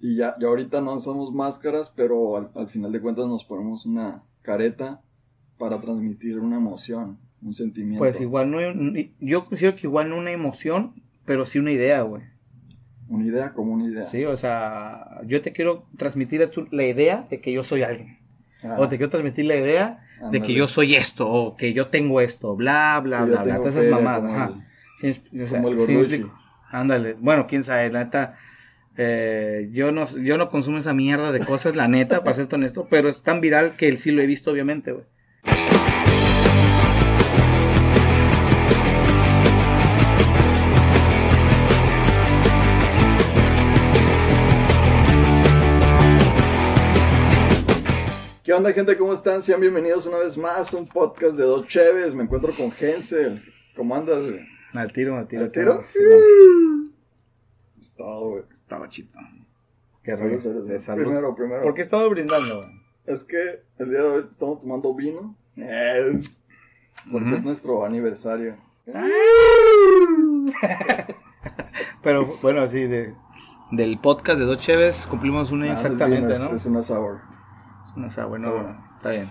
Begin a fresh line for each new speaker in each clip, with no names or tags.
Y ya, ya ahorita no usamos máscaras, pero al, al final de cuentas nos ponemos una careta para transmitir una emoción, un sentimiento.
Pues igual no, yo considero que igual no una emoción, pero sí una idea, güey.
Una idea como una idea.
Sí, o sea, yo te quiero transmitir la idea de que yo soy alguien.
Ah,
O te quiero transmitir la idea de que yo soy esto, o que yo tengo esto, bla, bla, bla, bla. Todas esas mamadas,
como
ajá.
el-.
Ándale. Bueno, quién sabe, la neta. Eh, yo no yo no consumo esa mierda de cosas, la neta, para ser honesto, pero es tan viral que sí lo he visto, obviamente, güey.
¿Qué onda, gente? ¿Cómo están? Sean bienvenidos una vez más a un podcast de Dos Cheves. Me encuentro con Hensel. ¿Cómo andas, güey?
Al tiro, al tiro.
¿Al tiro?
Sí, no,
Es todo, güey.
estaba chido. Qué
Salud, salud. Primero, primero.
¿Por qué estaba brindando, güey?
Es que el día de hoy estamos tomando vino. Eh, Porque es nuestro aniversario.
Pero bueno, sí, de, del podcast de Dos Cheves cumplimos un año
Ah,
exactamente,
vino, es-
¿no?
Es una sour.
No
Ah,
bueno, está bien.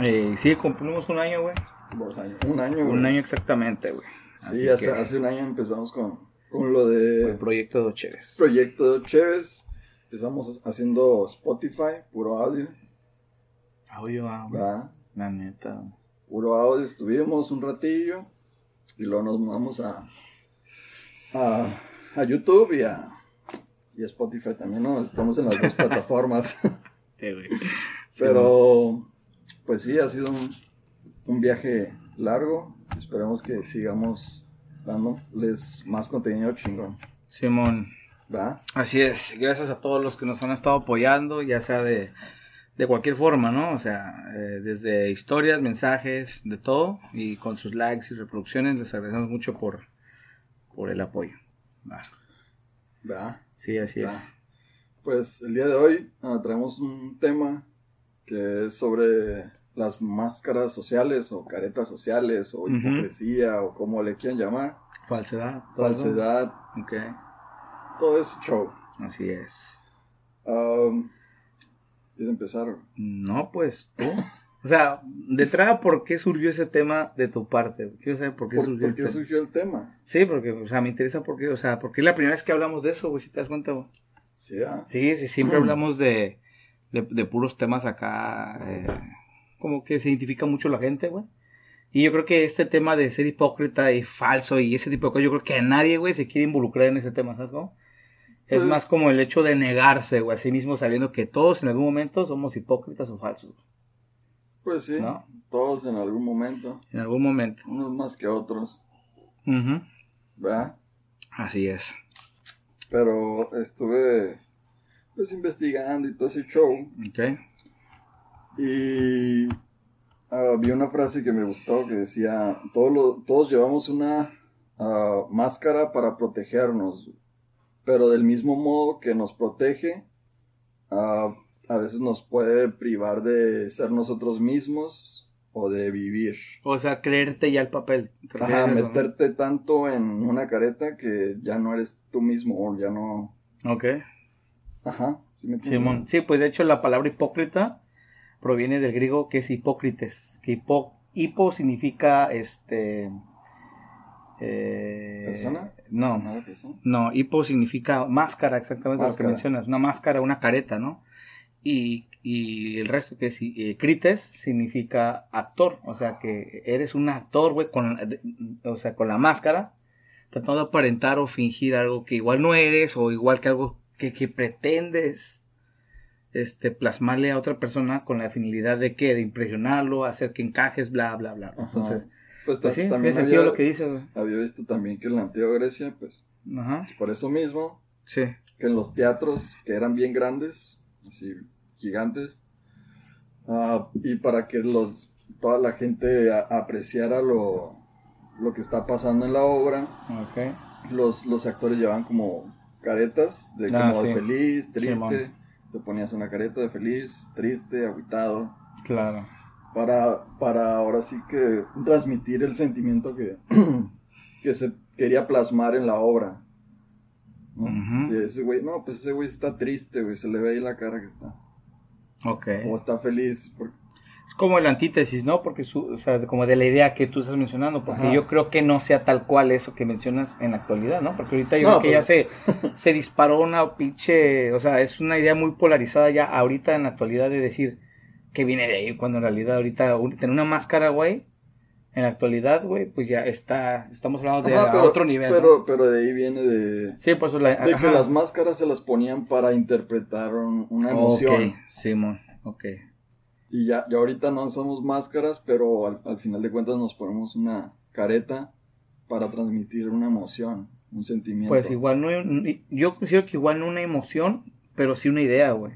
Eh, sí, cumplimos un año, güey.
Dos años. Un año, güey.
Un año exactamente, güey.
Sí, hace,
que,
hace un año empezamos con, con lo
el
de
proyecto de Cheves.
Proyecto de Cheves. Empezamos haciendo Spotify, puro audio.
Audio, ah, güey.
¿verdad?
La neta.
Puro audio, estuvimos un ratillo. Y luego nos mudamos a, a, a YouTube y a, y a Spotify también, ¿no? Estamos en las dos plataformas.
Güey.
Pero, pues sí, ha sido un, un viaje largo. Esperemos que sigamos dándoles más contenido chingón.
Simón.
¿Va?
Así es. Gracias a todos los que nos han estado apoyando, ya sea de, de cualquier forma, ¿no? O sea, eh, desde historias, mensajes, de todo. Y con sus likes y reproducciones, les agradecemos mucho por, por el apoyo. Va.
¿Va?
Sí, así
Va.
es.
Pues el día de hoy ah, traemos un tema que es sobre las máscaras sociales o caretas sociales o hipocresía o como le quieran llamar.
Falsedad. todo.
Falsedad,
Ok.
todo ese show.
Así es.
Um, ¿Quieres empezar?
No, pues tú. O sea, de entrada, ¿por qué surgió ese tema de tu parte? Quiero saber por qué
¿Por,
surgió
por qué
el tema.
surgió el tema?
Sí, porque, o sea, me interesa por qué, o sea, porque es la primera vez que hablamos de eso, güey, si te das cuenta, güey.
Sí, ah,
Sí, sí, siempre hablamos de, de, de puros temas acá, eh, como que se identifica mucho la gente, güey. Y yo creo que este tema de ser hipócrita y falso y ese tipo de cosas, yo creo que nadie, güey, se quiere involucrar en ese tema, ¿sabes cómo? Es
Pues-
más como el hecho de negarse, güey, a sí mismo sabiendo que todos en algún momento somos hipócritas o falsos,
Pues sí,
¿no?
todos en algún momento,
En algún momento.
unos más que otros,
Ujú.
¿verdad?
Así es.
Pero estuve pues investigando y todo ese show
Ok.
Y ah, vi una frase que me gustó que decía, todos, lo- todos llevamos una ah, máscara para protegernos, pero del mismo modo que nos protege, ah, a veces nos puede privar de ser nosotros mismos o de vivir.
O sea, creerte ya el papel. ¿Te refieres
Ajá,
a eso, no?
meterte tanto en una careta que ya no eres tú mismo, o ya no...
Ok.
Ajá, ¿sí me?
Simón. Sí, pues de hecho la palabra hipócrita proviene del griego que es hipócrites. Que hipo, hipo significa este. eh,
¿Persona?
No, no, hipo significa máscara, exactamente lo que mencionas. Una máscara, una careta, ¿no? Y, y el resto que es eh, crites significa actor. O sea que eres un actor, güey, con, o sea, con la máscara, tratando de aparentar o fingir algo que igual no eres o igual que algo que, que pretendes este plasmarle a otra persona con la finalidad de que de impresionarlo, hacer que encajes, bla bla bla.
Ajá.
Entonces,
Pues,
pues sí,
también había,
lo que dices,
había visto también que en la antigua Grecia, pues
Ajá.
por eso mismo,
Sí.
que en los teatros que eran bien grandes, así gigantes, ah, y para que los toda la gente a- apreciara lo, lo que está pasando en la obra, los, los actores llevaban como caretas de
Ah,
como
sí.
feliz, triste. Te ponías una careta de feliz, triste, agüitado,
Claro.
para, para ahora sí que transmitir el sentimiento que, que se quería plasmar en la obra. ¿no? Sí, ese güey, no, pues ese güey está triste, güey, se le ve ahí la cara que está.
Ok.
O está feliz. porque-
Es como el antítesis, ¿no? Porque, su, o sea, como de la idea que tú estás mencionando, porque
Ajá.
yo creo que no sea tal cual eso que mencionas en la actualidad, ¿no? Porque ahorita yo
No,
creo que ya se,
pues-
se disparó una pinche, o sea, es una idea muy polarizada ya ahorita en la actualidad de decir que viene de ahí, cuando en realidad ahorita tener una máscara, güey, en la actualidad, güey, pues ya está, estamos hablando de
Ajá,
a
pero,
otro nivel. ¿no?
Pero, pero de ahí viene de,
Sí, por eso la,
de que las máscaras se las ponían para interpretar un- una emoción.
Ok, Simón, ok.
Y ya, ya ahorita no usamos máscaras, pero al, al final de cuentas nos ponemos una careta para transmitir una emoción, un sentimiento.
Pues igual no, yo considero que igual no una emoción, pero sí una idea, güey.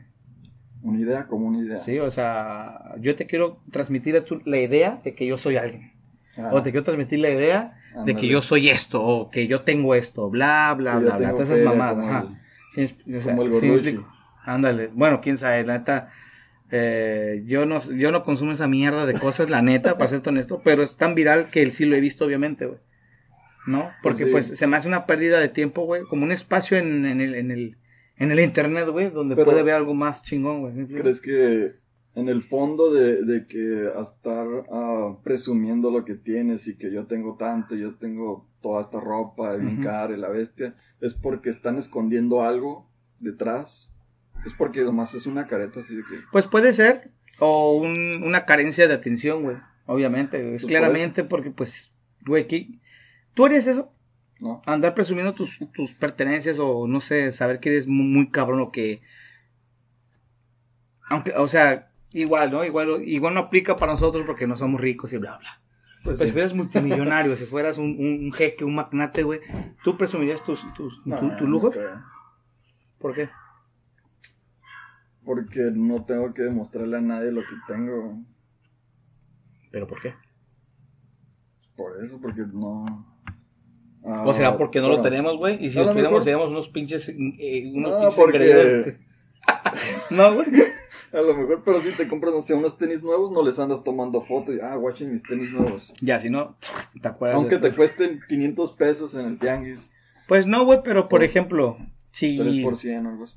Una idea como una idea.
Sí, o sea, yo te quiero transmitir a tú la idea de que yo soy alguien.
Ah,
O te quiero transmitir la idea de que yo soy esto, o que yo tengo esto, bla, bla, bla, bla. Todas esas mamadas,
como
ajá.
el-
Sí, o sea,
como el
sí. Ándale. Bueno, quién sabe, la neta. Eh, yo no yo no consumo esa mierda de cosas, la neta, para ser honesto, pero es tan viral que sí lo he visto, obviamente, güey. ¿No? Porque
Pues
pues, se me hace una pérdida de tiempo, güey, como un espacio en, en el, en el en el internet, güey, donde
Pero-
puede ver algo más chingón, güey.
¿Crees que en el fondo de, de que a estar ah, presumiendo lo que tienes y que yo tengo tanto, yo tengo toda esta ropa bien
Ujú.
cara y la bestia, es porque están escondiendo algo detrás? Es porque nomás es una careta así de que...
Pues puede ser, o un- una carencia de atención, güey. Obviamente, es
Pues por
claramente porque, pues, güey, ¿qué- ¿tú eres eso?
¿no?
Andar presumiendo tus, tus pertenencias o, no sé, saber que eres muy, muy cabrón o que... Aunque, o sea, igual, ¿no? Igual, igual no aplica para nosotros porque no somos ricos y bla, bla.
Pues sí.
si fueras multimillonario, si fueras un, un, un jeque, un magnate, güey, ¿tú presumirías tus, tus,
No,
tu- tus lujos? ¿Por qué?
Porque no tengo que demostrarle a nadie lo que tengo.
¿Pero por qué?
Por eso, porque no... Ah,
¿O será porque no lo tenemos, güey? Y si lo tuviéramos,
mejor-
seríamos unos pinches. eh, unos
No,
pinches
porque-.
No, güey.
A lo mejor, pero si te compras, no sé, unos tenis nuevos, no les andas tomando fotos y, ah, watching mis tenis nuevos.
Ya, si no, ¿te acuerdas?
Aunque te cuesten 500 pesos en el tianguis,
Pues no, güey, pero por
Por-
ejemplo, si.
3 por 100 o algo así.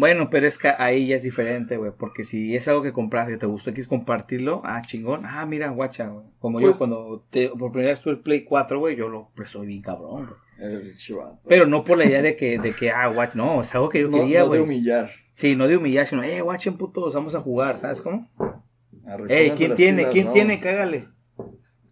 Bueno, pero es que ahí ya es diferente, güey. Porque si es algo que compraste, que te gustó y quieres compartirlo, ah, chingón. Ah, mira, guacha, güey. Como yo
Pues-
cuando te, por primera vez tuve el Play 4, güey, yo lo pues, soy bien cabrón, güey. Pero no por la idea de que, de que ah, guacha, no, es algo que yo
no,
quería,
no de
güey.
humillar.
sí, no de humillar, sino, eh, guachen, putos, vamos a jugar, ¿sabes cómo?
Recójanse
¿quién tiene? ¿Quién
¿no?
tiene? Cágale.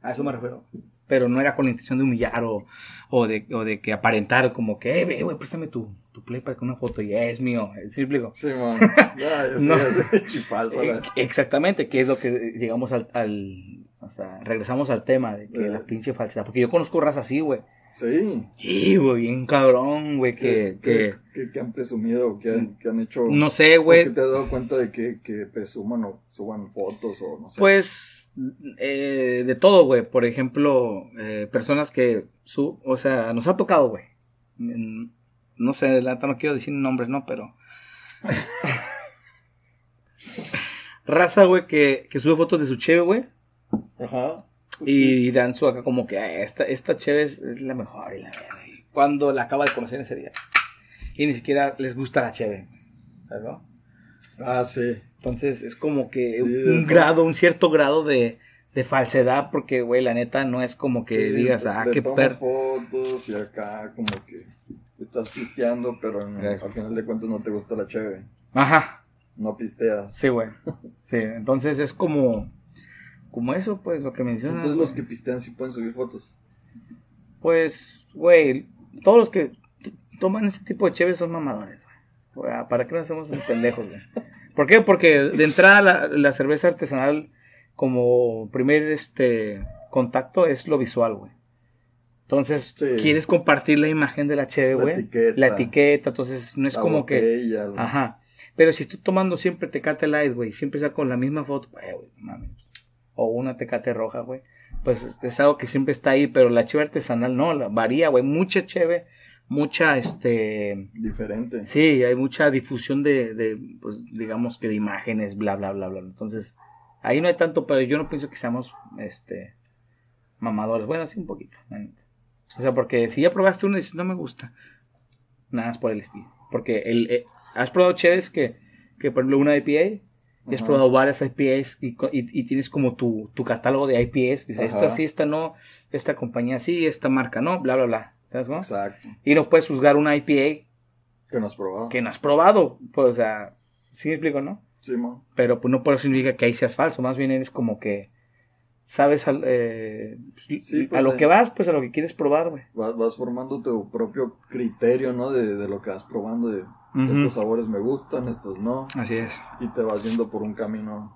A eso me refiero. Pero no era con la intención de humillar o, o, de, o de que aparentar como que, eh, güey, préstame tu, tu play para que una foto y es mío. ¿Sí explico?
Sí, man. Ya,
No.
chifalza,
Eh, Exactamente, que es lo que llegamos al, al- o sea, regresamos al tema de que
Eh.
la pinche falsedad. Porque yo conozco razas así, güey.
Sí.
Sí, güey, bien cabrón, güey, que, que,
que, que han presumido, que han, que han hecho...
no sé,
¿O
güey.
te has dado cuenta de que, que presuman o suban fotos o no sé?
Pues eh, de todo, güey. Por ejemplo, eh, personas que su, o sea, nos ha tocado, güey. No sé, la neta no quiero decir nombres, no, pero raza, güey, que, que sube fotos de su cheve, güey,
Ajá.
y dan su acá como que "Ah, esta esta cheve es, es la mejor y la verga", y cuando la acaba de conocer ese día. Y ni siquiera les gusta la cheve, ¿sabes, no?
Ah, sí.
Entonces es como que
Sí,
un grado, un cierto grado de, de falsedad, porque, güey, la neta no es como que
Sí,
digas, ah, qué
tomas
per...
fotos y acá como que estás pisteando, pero en- al final de cuentas no te gusta la cheve.
Ajá,
No pisteas.
sí, güey. Sí, entonces es como, como eso, pues, lo que mencionas.
Entonces los que pistean sí pueden subir fotos.
Pues, güey, todos los que toman ese tipo de cheves son mamadores, güey. Güey, ¿Para qué nos hacemos esos pendejos, güey? ¿Por qué? Porque de entrada la, la cerveza artesanal como primer este contacto es lo visual, güey. Entonces,
Sí.
quieres compartir la imagen de la cheve,
La
güey.
etiqueta.
La etiqueta, entonces no es
La
como que...
botella, güey.
Ajá. Pero si estoy tomando siempre Tecate Light, güey, siempre saco la misma foto, güey, mames. O una Tecate roja, güey. Pues es- algo que siempre está ahí, pero la cheve artesanal no, la, varía, güey. Mucha cheve, mucha, este...
Diferente.
Sí, hay mucha difusión de, de, pues, digamos que de imágenes, bla, bla, bla, bla. Entonces, ahí no hay tanto, pero yo no pienso que seamos, este, mamadores. Bueno, sí un poquito, la. O sea, porque si ya probaste uno y dices, no me gusta, nada más por el estilo. Porque el, eh, has probado cheves que, que, por ejemplo, una IPA, y has
Ajá.
probado varias IPAs y, y, y tienes como tu, tu catálogo de IPAs. Dices, esta sí, esta no, esta compañía sí, esta marca no, bla, bla, bla. ¿Sabes cómo?
Exacto.
Y no puedes juzgar una IPA
Que no has probado.
que no has probado. Pues, o sea, ¿sí me explico, no?
Sí, mo.
Pero pues no por eso significa que ahí seas falso. Más bien eres como que sabes al- eh,
Sí,
a
pues,
lo
eh.
que vas, pues a lo que quieres probar, güey.
Vas, vas formando tu propio criterio, ¿no? De, de lo que vas probando. De estos sabores me gustan, estos no.
Así es.
Y te vas viendo por un camino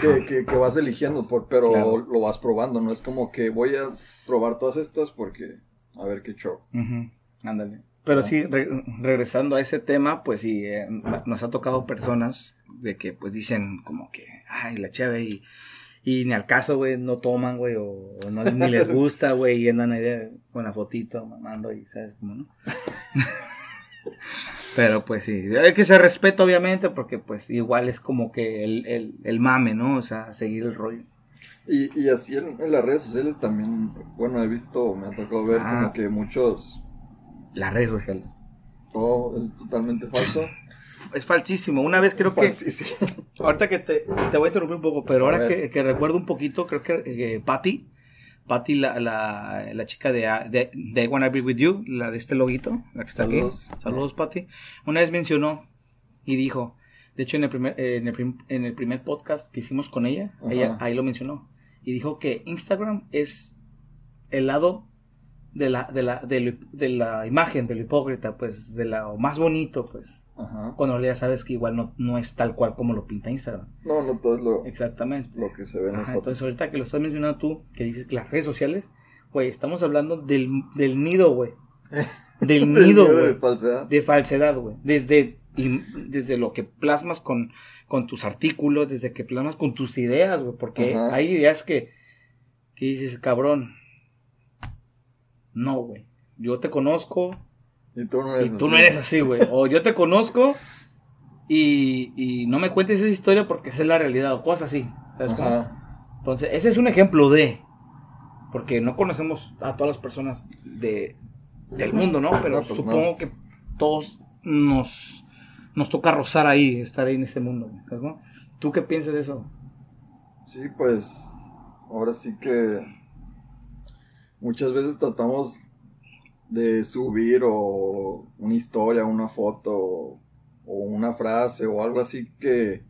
que, que, que vas eligiendo, por, pero
Claro.
lo vas probando. No es como que voy a probar todas estas porque a ver qué show.
Ándale. Pero
Ah.
sí, re- regresando a ese tema, pues sí, eh, nos ha tocado personas de que pues dicen como que, ay, la chave y, y ni al caso, güey, no toman, güey, o, o no, ni les gusta, güey, y andan ahí con la fotito mamando y sabes cómo, ¿no? Pero pues sí, hay que se respeta obviamente porque pues igual es como que el, el, el mame, ¿no? O sea, seguir el rollo.
Y, y así en, en las redes sociales también, bueno, he visto, me ha tocado ver
Ah.
como que muchos,
La red social.
todo es totalmente falso.
Es falsísimo. Una vez creo que... Ahorita que te, te voy a interrumpir un poco, pero
A
ahora que, que recuerdo un poquito, creo que eh, Patty, Patty, la, la, la chica de, de, de I Wanna Be With You, la de este loguito, la que está
Saludos.
aquí. Saludos, Patty. Una vez mencionó y dijo, de hecho en el primer, eh, en el, prim- en el primer podcast que hicimos con ella,
Ajá.
ella ahí lo mencionó, y dijo que Instagram es el lado de la, de la, de la imagen, del hipócrita, pues, de lo más bonito, pues,
Ajá.
cuando realidad sabes que igual no, no es tal cual como lo pinta Instagram.
No, no todo es lo,
Exactamente.
lo que se ve en
Ajá, entonces ahorita que lo estás mencionando tú, que dices que las redes sociales, güey, estamos hablando del, del nido, güey. Del nido,
miedo de
güey.
falsedad.
De falsedad, güey. Desde, desde lo que plasmas con, con tus artículos, desde que plasmas con tus ideas, güey. Porque
Ajá.
hay ideas que, que dices, cabrón. No, güey. Yo te conozco,
Y tú no
y
eres
tú
así.
no eres así, güey. O yo te conozco y, y no me cuentes esa historia porque esa es la realidad o cosas así. ¿sabes cómo?
Ajá.
Entonces, ese es un ejemplo de. Porque no conocemos a todas las personas de, del mundo, ¿no? Pero
No, pues
supongo
no.
que todos nos, nos toca rozar ahí, estar ahí en ese mundo. ¿sabes cómo? ¿Tú qué piensas de eso?
Sí, pues ahora sí que muchas veces tratamos de subir o una historia, una foto o una frase o algo así que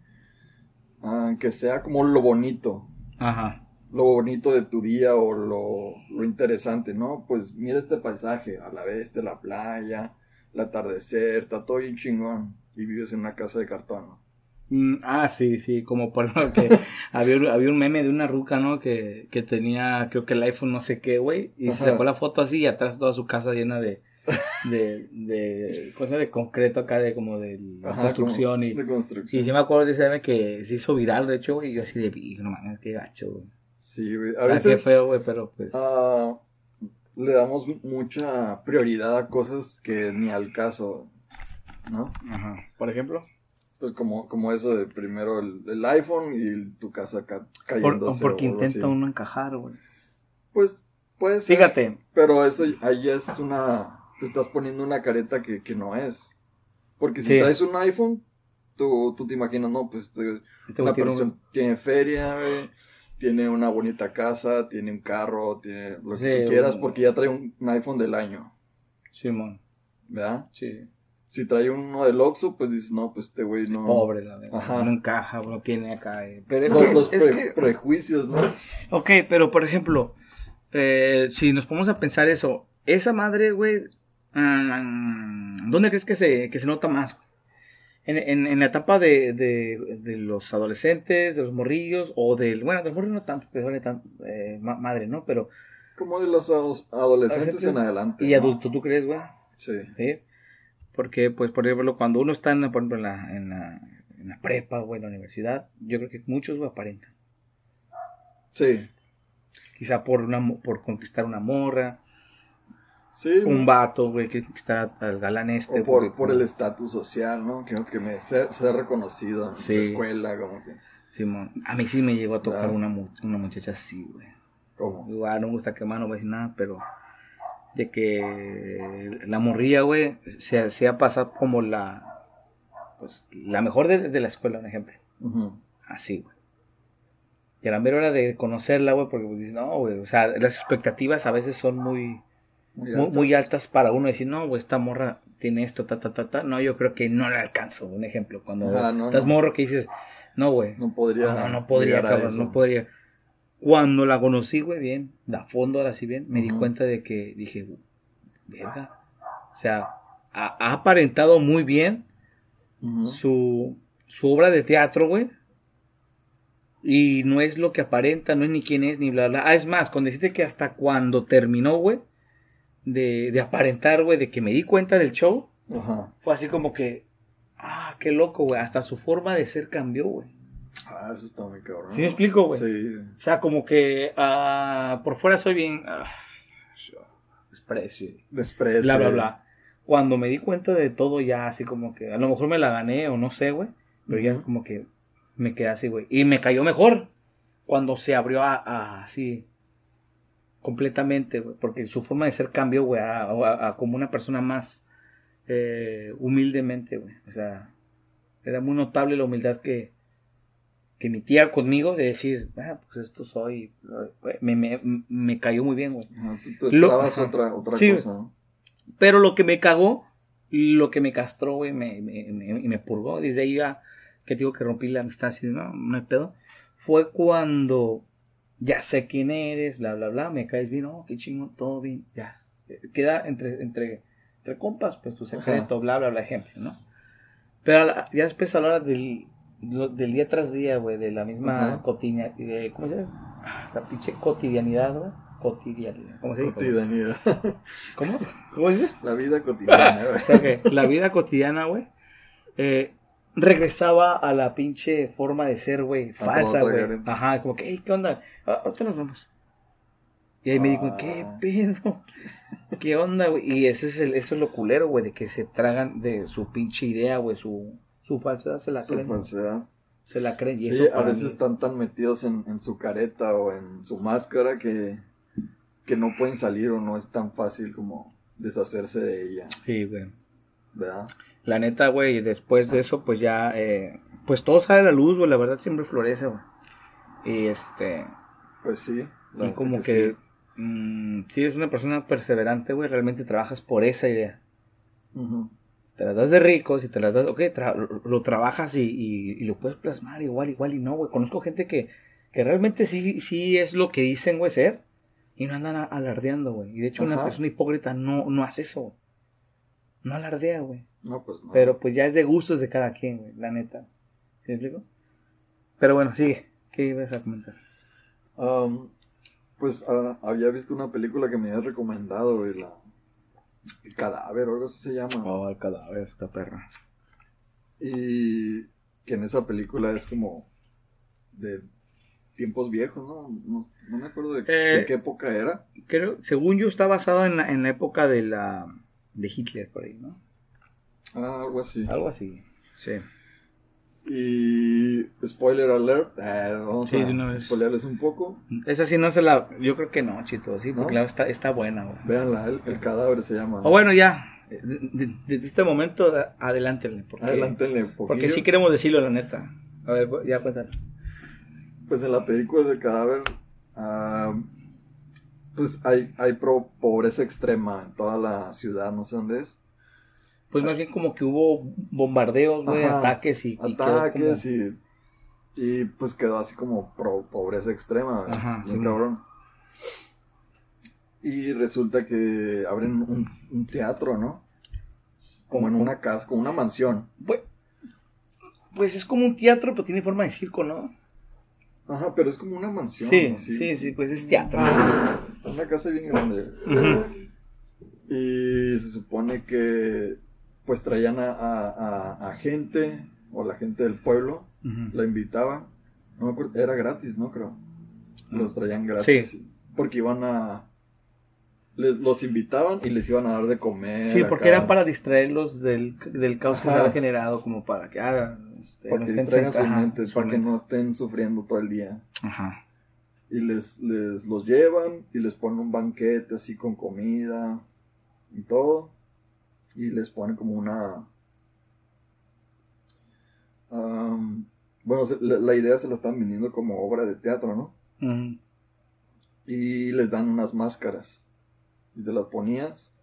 ah, que sea como lo bonito,
Ajá.
lo bonito de tu día o lo, lo interesante, ¿no? Pues mira este paisaje, a la vez de la playa, el atardecer, está todo bien chingón y vives en una casa de cartón, ¿no?
Mm, ah, sí, sí, como por ejemplo que había, un- había un meme de una ruca, ¿no? Que, que tenía, creo que el iPhone no sé qué, güey, y se sacó la foto así y atrás toda su casa llena de, de, de cosas de concreto acá, de como de
Ajá,
construcción
como
y,
de construcción.
y sí me acuerdo de ese meme que se hizo viral, de hecho, güey, y yo así de, "Hijo, no mames, qué gacho, güey.
Sí, güey. A
O sea,
veces
qué feo, güey, pero pues,
ah, le damos mucha prioridad a cosas que ni al caso, ¿no?
ajá. Por ejemplo,
Pues como, como eso de primero el, el iPhone y tu casa ca
por,
cayéndose.
porque
o algo
intenta
así.
uno encajar, güey.
Pues puede ser.
Fíjate,
Pero eso ahí es una... Te estás poniendo una careta que, que no es. Porque si
Sí.
traes un iPhone, tú, tú te imaginas, no, pues te-
este
una
un-
persona tiene feria, güey, tiene una bonita casa, tiene un carro, tiene lo que tú quieras,
un-
porque ya trae un, iPhone del año,
Simón,
¿verdad?
sí, sí.
Si trae uno del Oxxo, pues dices, no, pues este güey no...
Pobre, la verdad.
Ajá.
No encaja, no tiene acá. eh. Pero es
Los,
que,
los
es
pre-
que-
prejuicios, ¿no?
Ok, pero por ejemplo, eh, si nos ponemos a pensar eso, esa madre, güey, mm, ¿dónde crees que se, que se nota más? güey? En, en, en la etapa de, de, de los adolescentes, de los morrillos, o del, bueno, de los morrillos no tanto, pero vale tanto, eh, ma- madre, ¿no? Pero,
Como de los adolescentes en adelante.
y
¿no?
adulto, ¿tú crees, güey?
Sí.
¿Sí? Porque, pues, por ejemplo, cuando uno está en, la- por ejemplo, en la, en la, en la prepa o en la universidad, yo creo que muchos, aparentan.
Sí.
Quizá por, una, por conquistar una morra,
Sí.
un vato, güey, que conquistar al galán este.
O por,
porque,
por el estatus social, ¿no? Quiero que me sea, sea reconocido en
Sí.
la escuela, como que...
Simón, a mí sí me llegó a tocar
Claro.
una, una muchacha así, güey.
¿Cómo?
Igual no me gusta quemar, no voy a decir nada, pero de que la morría, güey, se hacía pasar como la, pues, la mejor de, de la escuela, un ejemplo. Así, güey. Y a la mera hora de conocerla, güey, porque pues dices, no, güey, o sea, las expectativas a veces son muy,
Muy altas.
muy altas para uno decir, no, güey, esta morra tiene esto, ta, ta, ta, ta. No, yo creo que no la alcanzo, un ejemplo. Cuando
Ajá, no,
estás
no.
morro que dices, no, güey,
No podría.
no, no, podría, cabrón, no podría. Cuando la conocí, güey, bien, a fondo, ahora sí bien, me di cuenta de que dije, verga. O sea, ha, ha aparentado muy bien su, su obra de teatro, güey. Y no es lo que aparenta, no es ni quién es, ni bla, bla. Ah, es más, con decirte que hasta cuando terminó, güey, de, de aparentar, güey, de que me di cuenta del show,
Ajá.
fue así como que, ah, qué loco, güey. Hasta su forma de ser cambió, güey.
Ah, eso está muy cabrón.
¿Sí me explico, güey?
Sí.
O sea, como que ah, por fuera soy bien. ah, desprecio.
Desprecio.
Bla, bla, bla. Cuando me di cuenta de todo, ya así como que a lo mejor me la gané o no sé, güey. Pero ya como que me quedé así, güey. Y me cayó mejor cuando se abrió a, a- así completamente, güey. Porque su forma de ser cambió, güey, a, a- a como una persona más eh, humildemente, güey. O sea, era muy notable la humildad que, que emitía conmigo de decir, ah, pues esto soy. Me, me, me cayó muy bien, güey.
Ajá, Tú te
Lo- ajá.
otra, otra
Sí.
cosa, ¿no?
Pero lo que me cagó, lo que me castró, güey, me, me, me, me purgó. Desde ahí ya, que digo que rompí la amistad, así, no, no hay pedo. Fue cuando ya sé quién eres, bla, bla, bla, me caes bien, oh, qué chingón, todo bien, ya. Queda entre, entre, entre compas, pues tu secreto, bla, bla, bla, ejemplo, ¿no? Pero la- ya después a la hora del, lo- del día tras día, güey, de la misma
Ajá.
cotidianidad, ¿cómo se llama? La pinche cotidianidad, güey. Cotidianidad, ¿cómo se dice?
Cotidianidad.
¿Cómo? ¿Cómo se dice?
La vida cotidiana, güey.
O sea que la vida cotidiana, güey, eh, regresaba a la pinche forma de ser, güey,
A
falsa, güey. Ajá, como que, hey, ¿qué onda? Ah, ahorita nos vemos. Y ahí me digo, ¿qué
Ah.
pedo? ¿Qué onda, güey? Y ese es el, eso es lo culero, güey, de que se tragan de su pinche idea, güey, su, su falsedad se la
Su
creen.
falsedad.
Se la creen. Y
Sí,
eso
a veces
mí-
están tan metidos en, en su careta o en su máscara que, que no pueden salir o no es tan fácil como deshacerse de ella,
Sí, güey.
¿verdad?
La neta, güey, después de eso, pues ya, eh, pues todo sale a la luz, güey, la verdad siempre florece, güey. Y este,
Pues sí.
y como que,
sí.
mm, si eres una persona perseverante, güey, realmente trabajas por esa idea.
Ujú.
Te las das de rico, si te las das, ok, tra- lo, trabajas y, y- y lo puedes plasmar igual, igual y no, güey. Conozco gente que, que realmente sí, sí es lo que dicen, güey, ser. Y no andan alardeando, güey. Y de hecho una persona hipócrita no, no hace eso, güey. No alardea, güey.
No, pues no.
Pero pues ya es de gustos de cada quien, güey, la neta. ¿Sí me explico? Pero bueno, sigue. ¿Qué ibas a comentar?
Um, pues ah, había visto una película que me habías recomendado, güey, la El Cadáver o algo así se llama.
Oh, el cadáver, esta perra.
Y que en esa película es como de tiempos viejos, ¿no? No, no me acuerdo de,
Eh,
de qué época era.
Creo, según yo, está basado en la, en la época de la de Hitler, por ahí, ¿no?
Ah, algo así.
Algo así. Sí.
Y spoiler alert, eh, vamos
Sí,
a
de una vez.
spoilerles un poco.
Esa sí no se la... Yo creo que no, chito, sí, porque
¿No?
claro, está, está buena, güey.
Véanla, el, el cadáver se llama.
O bueno, ya. de- de- Desde este momento, adelántenle. Porque,
Adelántenle.
Porque sí queremos decirlo, la neta. A ver, ya cuéntalo.
Pues en la película del cadáver, ah, pues hay, hay pro- pobreza extrema en toda la ciudad, no sé dónde es.
Pues más bien como que hubo bombardeos, güey,
Ajá.
ataques y...
Ataques
como-
y, y pues quedó así como pro- pobreza extrema, ¿verdad?
Ajá, sí.
cabrón. Y resulta que abren un, un teatro, ¿no? Como en una casa, como una mansión.
Pues, pues es como un teatro, pero tiene forma de circo, ¿no?
Ajá, pero es como una mansión.
Sí,
¿no?
sí, sí, pues es teatro. no sé.
Una casa bien grande.
Ujú.
Y se supone que pues traían a, a- a- a gente o la gente del pueblo, la invitaban. No me acuerdo, era gratis, ¿no? Creo. Los traían gratis.
Sí.
Porque iban a... Les, los invitaban y les iban a dar de comer.
Sí,
acá,
porque era para distraerlos del, del caos que se había generado, como para que hagan. este,
Para
no
que distraigan sus
ajá,
mentes, para que no estén sufriendo todo el día.
Ajá.
y les, les los llevan y les ponen un banquete así con comida y todo y les ponen como una bueno la, la idea se la están vendiendo como obra de teatro no y les dan unas máscaras. Y te las ponías.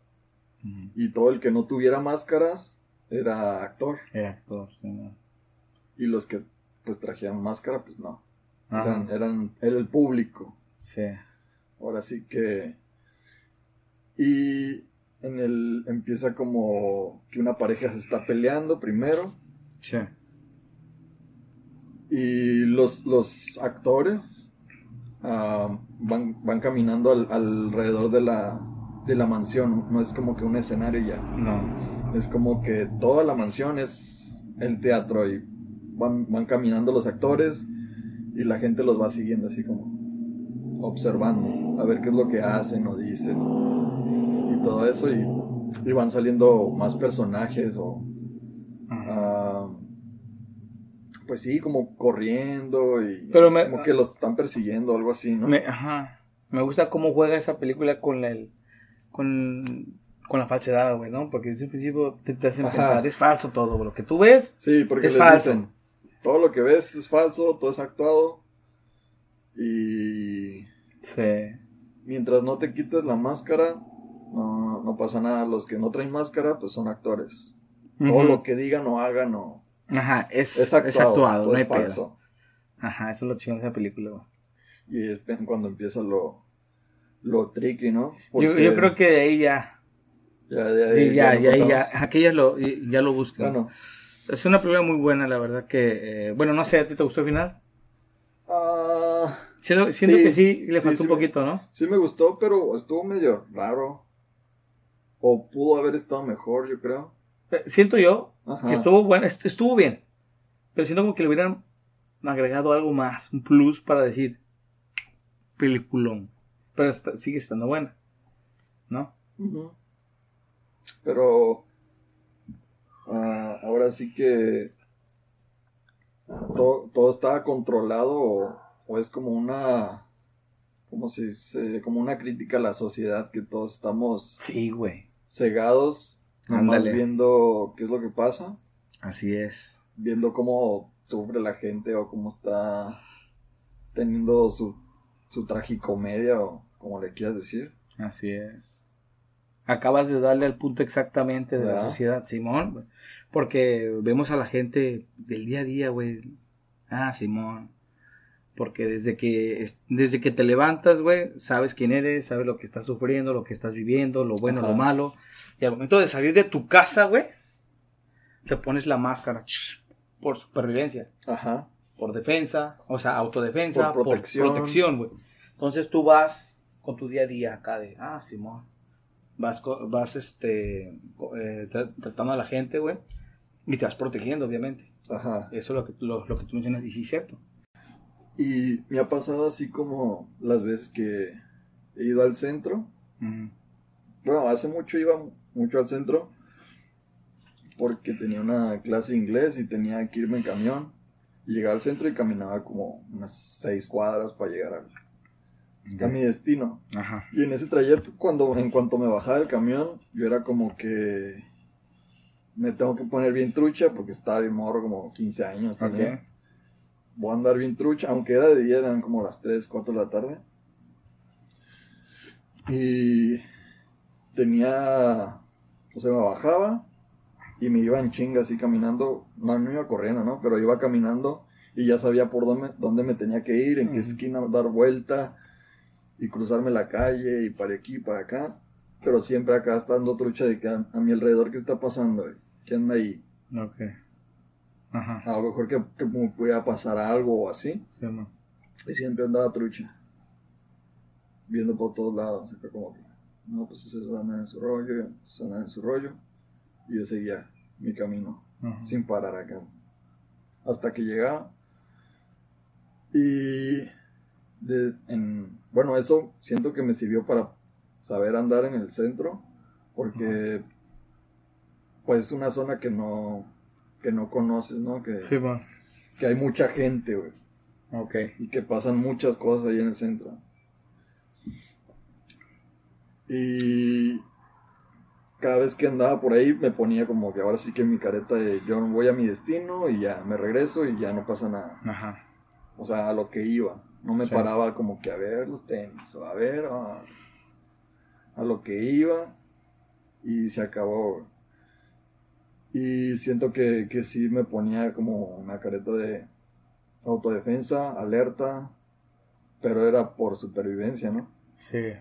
Y todo el que no tuviera máscaras era actor.
Era actor, sí,
y los que pues trajeran máscara pues no.
Ajá.
eran, eran era el público.
Sí.
Ahora sí que. Y en el. Empieza como que una pareja se está peleando primero.
Sí.
Y los, los actores ah, van, van caminando al- alrededor de la, de la mansión. No es como que un escenario ya.
No.
Es como que toda la mansión es el teatro. Y van, van caminando los actores. Y la gente los va siguiendo así como observando. A ver qué es lo que hacen o dicen. Todo eso. Y, y van saliendo más personajes o. Ah, pues sí, como corriendo y
Pero
es
me-
como que los están persiguiendo o algo así, ¿no?
Me, ajá. Me gusta cómo juega esa película con la, el- con, con la falsedad, güey, ¿no? Porque desde un principio te, te hacen
Ajá.
pensar, es falso todo, lo que tú ves.
Sí, porque
Es falso.
dicen, todo lo que ves es falso, todo es actuado y
Sí.
mientras no te quites la máscara, no, no pasa nada. Los que no traen máscara, pues son actores. Todo lo que digan o hagan o
Ajá, es,
es actuado,
es actuado,
todo
no hay
falso.
Ajá, eso es lo chingón de esa película.
Y es cuando empieza lo, lo tricky, ¿no?
Yo, yo creo que de ahí ya,
ya, ya,
sí, ya, ya, ya,
contamos.
aquí ya lo, ya lo buscan.
Bueno,
Es una película muy buena, la verdad que, eh, bueno, no sé, ¿a ti te gustó el final?
ah,
Siento, siento
Sí,
que sí, le faltó
sí
un poquito, ¿no?
Sí me gustó, pero estuvo medio raro. O pudo haber estado mejor, yo creo.
Eh, Siento yo
Ajá.
que estuvo bueno, est- estuvo bien, pero siento como que le hubieran agregado algo más, un plus para decir peliculón, pero está- sigue estando buena, ¿no?
Pero ah, ahora sí que todo, todo está controlado o, o es como una, ¿cómo se dice? Como una crítica a la sociedad que todos estamos
Sí, güey,
cegados, nomás
Ándale.
viendo qué es lo que pasa,
así es.
viendo cómo sufre la gente o cómo está teniendo su, su tragicomedia o como le quieras decir.
Así es. Acabas de darle al punto exactamente de la sociedad, Simón. Porque vemos a la gente del día a día, güey. Ah, Simón. Porque desde que, es- desde que te levantas, güey, sabes quién eres, sabes lo que estás sufriendo, lo que estás viviendo, lo bueno,
Ajá.
lo malo. Y al momento de salir de tu casa, güey, te pones la máscara por supervivencia
Ajá.
por defensa, o sea, autodefensa,
Por protección.
güey. Entonces tú vas con tu día a día acá de, ah, Simón, vas, vas este, eh, tra- tratando a la gente, güey, y te vas protegiendo, obviamente.
Ajá.
Eso es lo que, lo, lo que tú mencionas, y sí es cierto.
Y me ha pasado así como las veces que he ido al centro. Bueno, hace mucho iba mucho al centro porque tenía una clase de inglés y tenía que irme en camión. Y llegaba al centro y caminaba como unas seis cuadras para llegar al- a mi destino.
Ajá.
Y en ese trayecto, cuando, en cuanto me bajaba del camión, yo era como que me tengo que poner bien trucha porque estaba bien morro, como 15 años también. Voy a andar bien trucha, aunque era de día, eran como las 3, 4 de la tarde. Y tenía, o sea, me bajaba y me iba en chinga así caminando, no, no iba corriendo, ¿no? Pero iba caminando y ya sabía por dónde, dónde me tenía que ir, en qué esquina dar vuelta y cruzarme la calle y para aquí, para acá. Pero siempre acá estando trucha de que a, a mi alrededor, ¿qué está pasando? ¿Qué anda ahí?
Ok. Ajá.
A lo mejor que, que me pudiera pasar algo o así.
Sí.
Y siempre andaba trucha. Viendo por todos lados. Acá como que, no, pues se andan en su rollo, andan en su rollo. Y yo seguía mi camino,
Ajá.
sin parar acá. Hasta que llegaba. Y, de- en, bueno, eso siento que me sirvió para saber andar en el centro. Porque, pues, es una zona que no, que no conoces, ¿no? Que,
Sí, bueno.
que hay mucha gente, güey.
Ok.
y que pasan muchas cosas ahí en el centro. Y cada vez que andaba por ahí me ponía como que ahora sí que mi careta de yo voy a mi destino y ya me regreso y ya no pasa nada.
Ajá.
O sea, a lo que iba. No me
Sí.
paraba como que a ver los tenis o a ver a, a lo que iba y se acabó. Y siento que, que sí me ponía como una careta de autodefensa, alerta, pero era por supervivencia, ¿no?
Sí.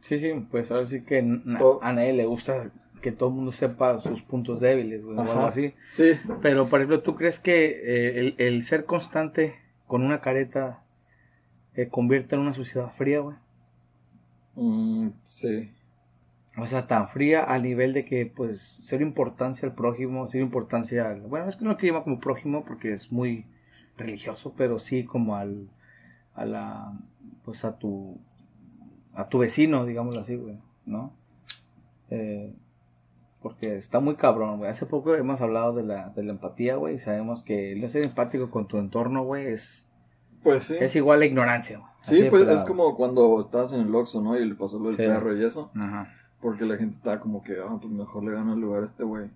Sí, sí, pues ahora sí que
Todo-
a nadie le gusta que todo el mundo sepa sus puntos débiles, güey, o algo así.
Sí,
Pero, por ejemplo, ¿tú crees que eh, el, el ser constante con una careta eh, convierte en una sociedad fría, güey?
Mm, sí,
O sea, tan fría al nivel de que, pues, cero importancia al prójimo, cero importancia al... Bueno, es que no lo que llama como prójimo porque es muy religioso, pero sí como al... A la... Pues a tu... A tu vecino, digámoslo así, güey, ¿no? Eh, porque está muy cabrón, güey. Hace poco hemos hablado de la, de la empatía, güey, y sabemos que el no ser empático con tu entorno, güey, es,
pues sí.
es igual a ignorancia, güey.
Sí, pues
pelado.
es como cuando estabas en el Oxxo, ¿no? Y le pasó lo del
Sí.
perro y eso.
Ajá.
Porque la gente estaba como que, ah, pues mejor le gano el lugar a este güey.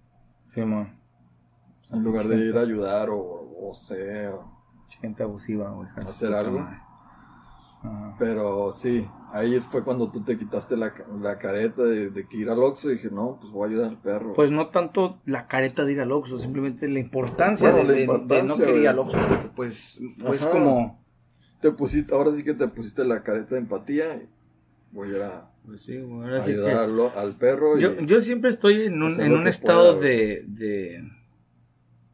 Sí, man.
En lugar de ir a ayudar o, o ser.
Gente abusiva, güey.
¿Hacer algo?
Ajá.
Pero sí, ahí fue cuando tú te quitaste la, la careta de, de que ir al Oxxo y dije, no, pues voy a ayudar al perro.
Pues no tanto la careta de ir al Oxxo, simplemente la importancia,
Bueno,
de,
la
de- de no querer ir al Oxxo. Pues, pues
Ajá.
como...
te pusiste, ahora sí que te pusiste la careta de empatía y voy a
Pues sí, que-
ayudarlo al perro. y-
Yo, yo siempre estoy en un, en un estado
pueda,
de, de,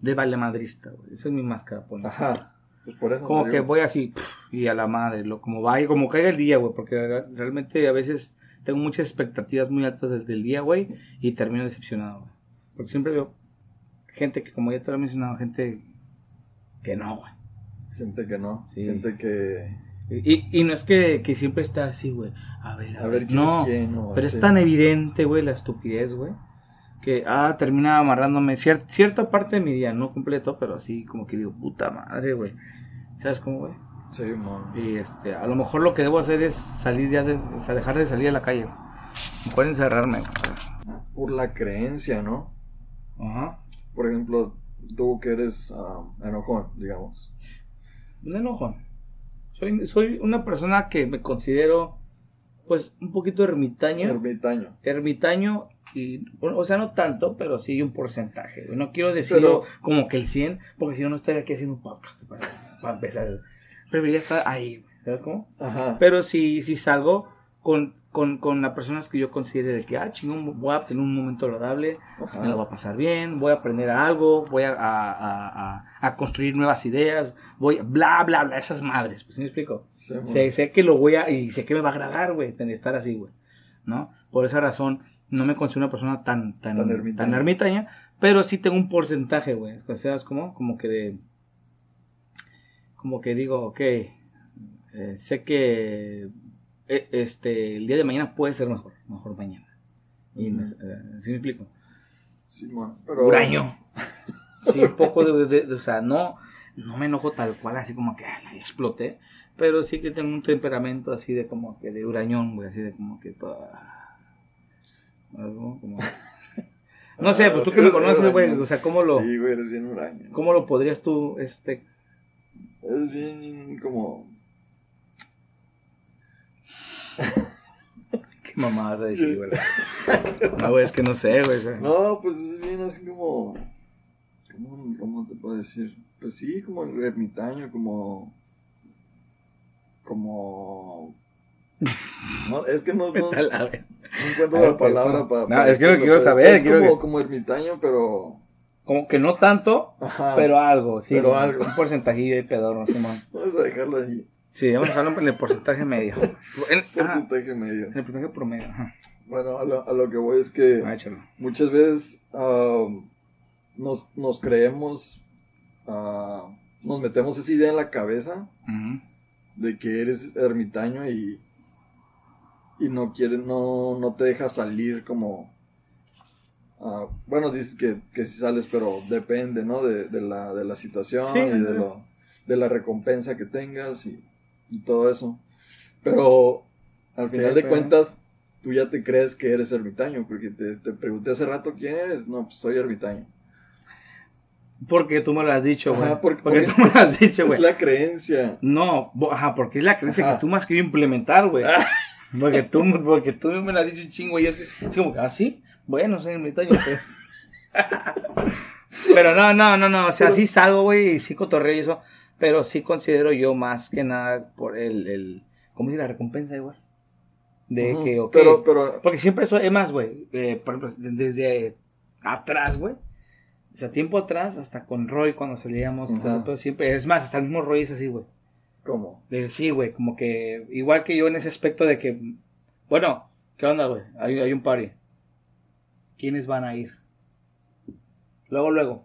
de valemadrista, güey. Esa es mi máscara.
Ajá, pues por eso.
Como que
digo.
voy así, y a la madre, lo, como vaya, como caiga el día, güey, porque re- realmente a veces tengo muchas expectativas muy altas desde el día, güey, y termino decepcionado, güey. Porque siempre veo gente que, como ya te lo he mencionado, gente que no, güey.
Gente que no,
Sí.
gente que...
Y, y no es que, que siempre está así, güey. A ver, a,
A ver
no,
es
pero es tan evidente, güey, la estupidez, güey. Que, ah, termina amarrándome cier- cierta parte de mi día, no completo, pero así como que digo, puta madre, güey. ¿Sabes cómo, güey?
Sí, man.
Y este, a lo mejor lo que debo hacer es salir ya de, o sea, dejar de salir a la calle. Mejor encerrarme, güey.
Por la creencia, ¿no?
Ajá.
Por ejemplo, tú que eres ah, enojón, digamos.
Un enojo. Soy, soy una persona que me considero, pues, un poquito ermitaño.
Ermitaño.
ermitaño y o sea no tanto pero sí un porcentaje no quiero decirlo
Pero-
como que el 100 porque si no no estaría aquí haciendo un podcast para, para empezar preferiría estar ahí ¿sabes cómo?
Ajá.
pero si, si salgo con, con, con las personas que yo considere de que ah chingón voy a tener un momento agradable
Ajá.
me lo voy a pasar bien voy a aprender algo voy a, a, a- a- a construir nuevas ideas voy bla bla bla esas madres pues ¿sí me explico?
Sí,
sé, sé que lo voy a y sé que me va a agradar, güey, tener- estar así, güey, ¿no? Por esa razón no me considero una persona tan tan
Tan
tan ermitaña. pero sí tengo un porcentaje, güey, o sea, es como como que de como que digo, ok, eh, sé que este el día de mañana puede ser mejor, mejor mañana. Y me-
Ujú.
eh, ¿sí me explico?
Sí. Pero...
Huraño. Sí, un poco de, de- de- o sea, no, no me enojo tal cual, así como que ah, la exploté, pero sí que tengo un temperamento así de como que de hurañón, güey, así de como que ah, algo como- No sé, pues tú que me conoces, güey, o sea, ¿cómo lo,
Sí, güey, eres bien huraño.
cómo lo podrías tú, este,
Eres bien como...
qué mamá vas a decir, güey? No, güey, es que no sé, güey,
No, pues es bien así como... ¿Cómo, cómo te puedo decir? Pues sí, como ermitaño, como... Como... No, es que no, no, encuentro la
pues,
palabra para...
No, es que lo quiero saber,
Es
quiero
como,
que-
como ermitaño, pero...
como que no tanto,
Ajá.
pero algo, sí,
Pero algo.
un porcentajillo de pedorro, Simón.
Vamos a dejarlo ahí.
Sí, vamos a dejarlo en el porcentaje medio.
Porcentaje medio.
en el porcentaje promedio. Ajá.
Bueno, a lo, a lo que voy es que...
Ah,
muchas veces nos, nos creemos, ah, nos metemos esa idea en la cabeza de que eres ermitaño y, y no quiere, no, no te deja salir como... ah, bueno, dices que, que sí sales, pero depende, ¿no? De, de la, de la situación
Sí,
y de lo... de la recompensa que tengas y, y todo eso. Pero al final de cuentas, tú ya te crees que eres ermitaño, porque te, te pregunté hace rato quién eres. No, pues soy ermitaño.
Porque tú me lo has dicho, güey.
Porque-
tú me lo has dicho, güey.
Es la creencia.
No, ajá, porque es la creencia
Ajá.
que tú me has querido implementar, güey.
Ah.
Porque tú, porque tú me lo has dicho un chingo y así como, ¿ah, sí? Bueno, soy ermitaño. pero- Pero no, no, no, no, o sea, sí salgo, güey, y sí cotorreo y eso, pero sí considero yo más que nada por el, el ¿cómo dice la recompensa igual? De
Ujú.
que, ok,
Pero, pero,
porque siempre eso, es más, güey, eh, por ejemplo, desde atrás, güey, o sea, tiempo atrás, hasta con Roy cuando salíamos,
Ajá.
todo, todo, siempre, es más, hasta el mismo Roy es así, güey.
¿cómo?
De, sí, güey, como que igual que yo en ese aspecto de que, bueno, ¿qué onda, güey? Hay, hay un party. ¿Quiénes van a ir? Luego, luego.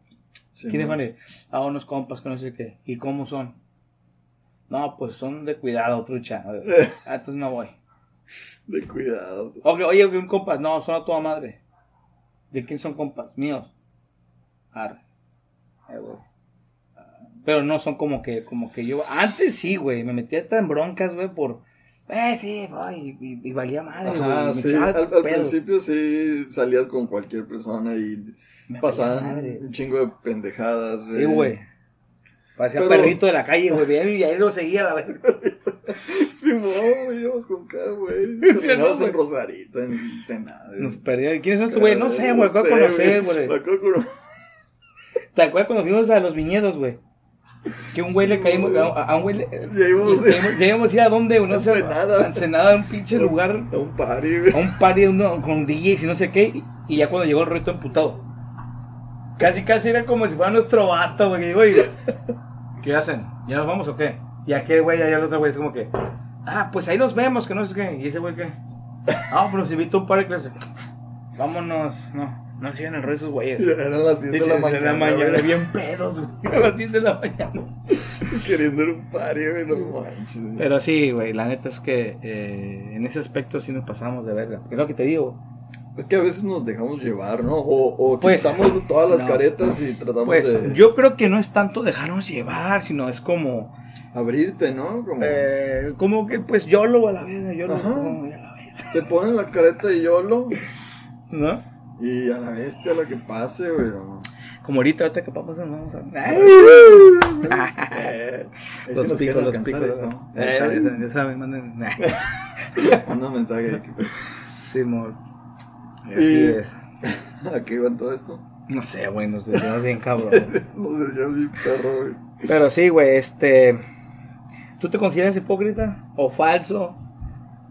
Sí,
¿Quiénes van a ir? A unos compas que no sé qué. ¿Y cómo son? No, pues son de cuidado, trucha. Ah, entonces no voy.
De cuidado.
Ok, oye, un compas. No, son a toda madre. ¿De quién son compas? Míos. Arre. Pero no son como que, como que yo. Antes sí, güey. Me metía tan broncas, güey, por. Eh, sí, voy. Y, valía madre, güey.
Ajá,
me
sí. Al, principio sí salías con cualquier persona y
Me
pasaban un chingo de pendejadas.
Sí, güey. Parecía
Pero-
perrito de la calle, güey. Y ahí lo seguía, la verdad.
Simón, güey, íbamos con cada güey.
Sí, ¿no,
Terminamos
güey?
en Rosarito, en Senada. güey.
Nos perdía. ¿Quiénes son estos, güey? No sé, güey. Acabo de conocer, güey. ¿Te acuerdas cuando fuimos a los viñedos, güey? Que un güey
Sí,
le caímos,
güey.
a, a un güey le...
Ya íbamos
ya íbamos- a ir a dónde, güey? no sé,
Ensenada.
a Ensenada, a un pinche lugar,
A un party, güey.
a un party uno, con DJs y no sé qué, y, y ya cuando llegó el reto emputado. Casi, casi era como si fuera nuestro vato, güey. Digo, "Oye, ¿qué hacen? ¿Ya nos vamos o qué? Y aquel güey, allá el otro güey, es como que, ah, pues ahí nos vemos, que no sé qué. Y ese güey, ¿qué? Ah, pero nos invitó a un party, que no sé qué. Vámonos, no, no sigan el rollo esos güeyes.
Eran las 10 de la mañana.
de la mañana,
güey.
bien pedos, güey. A las 10 de la mañana.
Queriendo ir a un party, güey, no manches. güey.
Pero sí, güey, la neta es que eh, en ese aspecto sí nos pasamos de verga. Es lo que te digo.
Es que a veces nos dejamos llevar, ¿no? O, o
Pues,
quitamos todas las
no.
caretas y tratamos
Pues
de
yo creo que no es tanto dejarnos llevar, sino es como,
abrirte, ¿no? Como
eh, como que pues yo lo a la verga, yo lo a la verga,
te ponen la careta de YOLO
¿no?
y a la bestia lo que pase, güey. no.
Como ahorita, ahorita que vamos a... Vamos.
Eh,
los picos, los picos.
¿no?
Eh, ya saben, manden...
Manda un mensaje aquí.
Sí, amor.
Y-
Así es.
¿A qué iba todo esto?
No sé, güey, nos desviamos bien cabrón.
No sé, yo vi perro, güey.
Pero sí, güey, este... ¿Tú te consideras hipócrita? ¿O falso?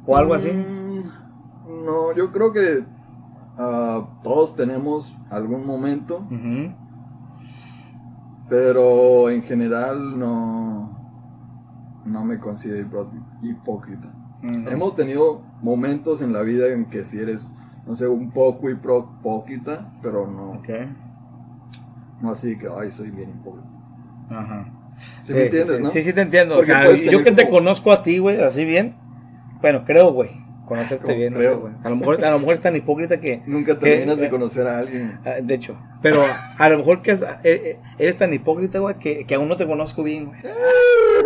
¿O algo así?
Mm, No, yo creo que ah, todos tenemos algún momento, pero en general no, no me considero hipó- hipócrita.
Ujú.
Hemos tenido momentos en la vida en que si eres, no sé, un poco hipócrita, pero no,
Ok.
no así que, ay, soy bien hipócrita.
Ajá.
¿Sí me
Sí,
entiendes,
sí,
no?
Sí, sí te entiendo.
Porque
o sea, yo que te conozco a ti, güey, así bien. Bueno, creo, güey. Conocerte
Como
bien, no
creo.
sé, güey. A lo mejor, a lo mejor es tan hipócrita que.
Nunca terminas
eh,
de conocer a alguien.
ah, De hecho. Pero a lo mejor que es- eh, eh, eres tan hipócrita, güey, que, que aún no te conozco bien, güey.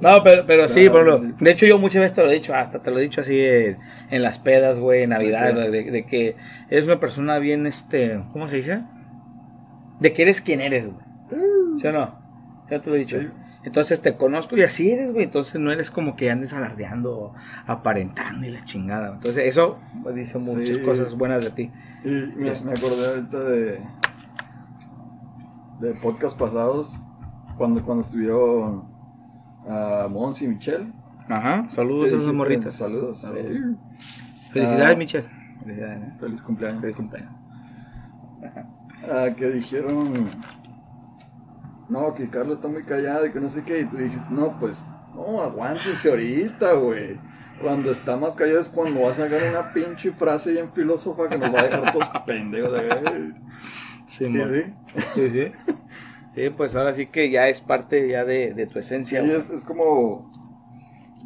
No, pero, pero sí, por
sí.
De hecho, yo muchas veces te lo he dicho, hasta te lo he dicho así en, en las pedas, güey, en Navidad, de, de que eres una persona bien, este. ¿Cómo se dice? De que eres quien eres, güey. ¿Sí o no? Ya te lo he dicho.
Sí.
Entonces te conozco y así eres, güey. Entonces no eres como que andes alardeando aparentando y la chingada. Entonces eso dice muchas cosas buenas de ti.
Y me, me acordé ahorita de de podcast pasados cuando cuando estuvieron a Mons y Michelle.
Ajá. Saludos a esas
dijiste,
morritas.
Saludos.
Saludos.
Sí.
Felicidades,
Ah.
Michelle. Felicidades. ¿eh?
Feliz cumpleaños.
Feliz cumpleaños.
Ah, que dijeron no, que Carlos está muy callado y que no sé qué y tú dijiste, "No, pues no, aguántense ahorita, güey." Cuando está más callado es cuando va a sacar una pinche frase bien filósofa que nos va a dejar todos pendejos. ¿eh?
Sí,
Sí, sí.
sí, sí. Sí, pues ahora sí que ya es parte ya de, de tu
Sí,
esencia. güey.
es, es como.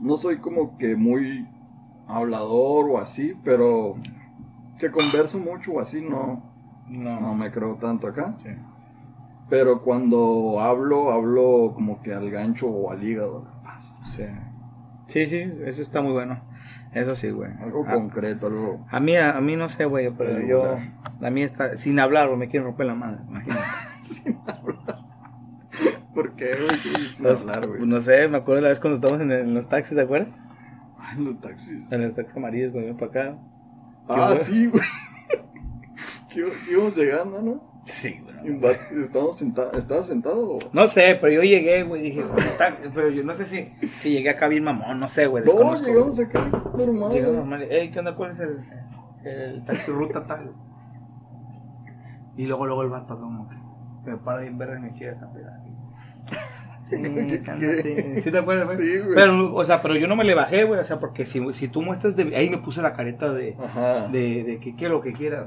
No soy como que muy hablador o así, pero que converso mucho o así, no,
No.
no me creo tanto acá.
Sí.
Pero cuando hablo, hablo como que al gancho o al hígado.
Sí. Sí, sí, eso está muy bueno. Eso sí, güey.
Algo
A-
concreto, algo.
A mí, a, mí no sé, güey, pero yo, a mí está, sin hablar, güey, me quieren romper la madre, imagínate.
¿Por qué, güey? Sin
Pues,
hablar, güey.
no sé, me acuerdo la vez cuando estábamos en, en los taxis, ¿te acuerdas?
Ay, los taxis.
En los taxis amarillos, cuando iba para acá.
Ah, sí, güey. Que íbamos llegando, ¿no?
Sí,
vato- Estábamos sentados. ¿Estabas sentado? o-
No sé, pero yo llegué, güey, dije, pero yo no sé si, si llegué acá bien mamón, no sé, güey,
No, llegamos acá normal.
Llegamos normal. Ey, ¿qué onda? ¿Cuál es el, el taxi ruta tal? Y luego, luego el vato como que me para bien verga y me quiere cambiar.
¿Qué- qué?
¿Sí te acuerdas, güey?
Sí, güey.
Pero, o sea, pero yo no me le bajé, güey, o sea, porque si, si tú muestras de... Ahí me puse la careta de,
Ajá.
de, de que quiero lo que quieras.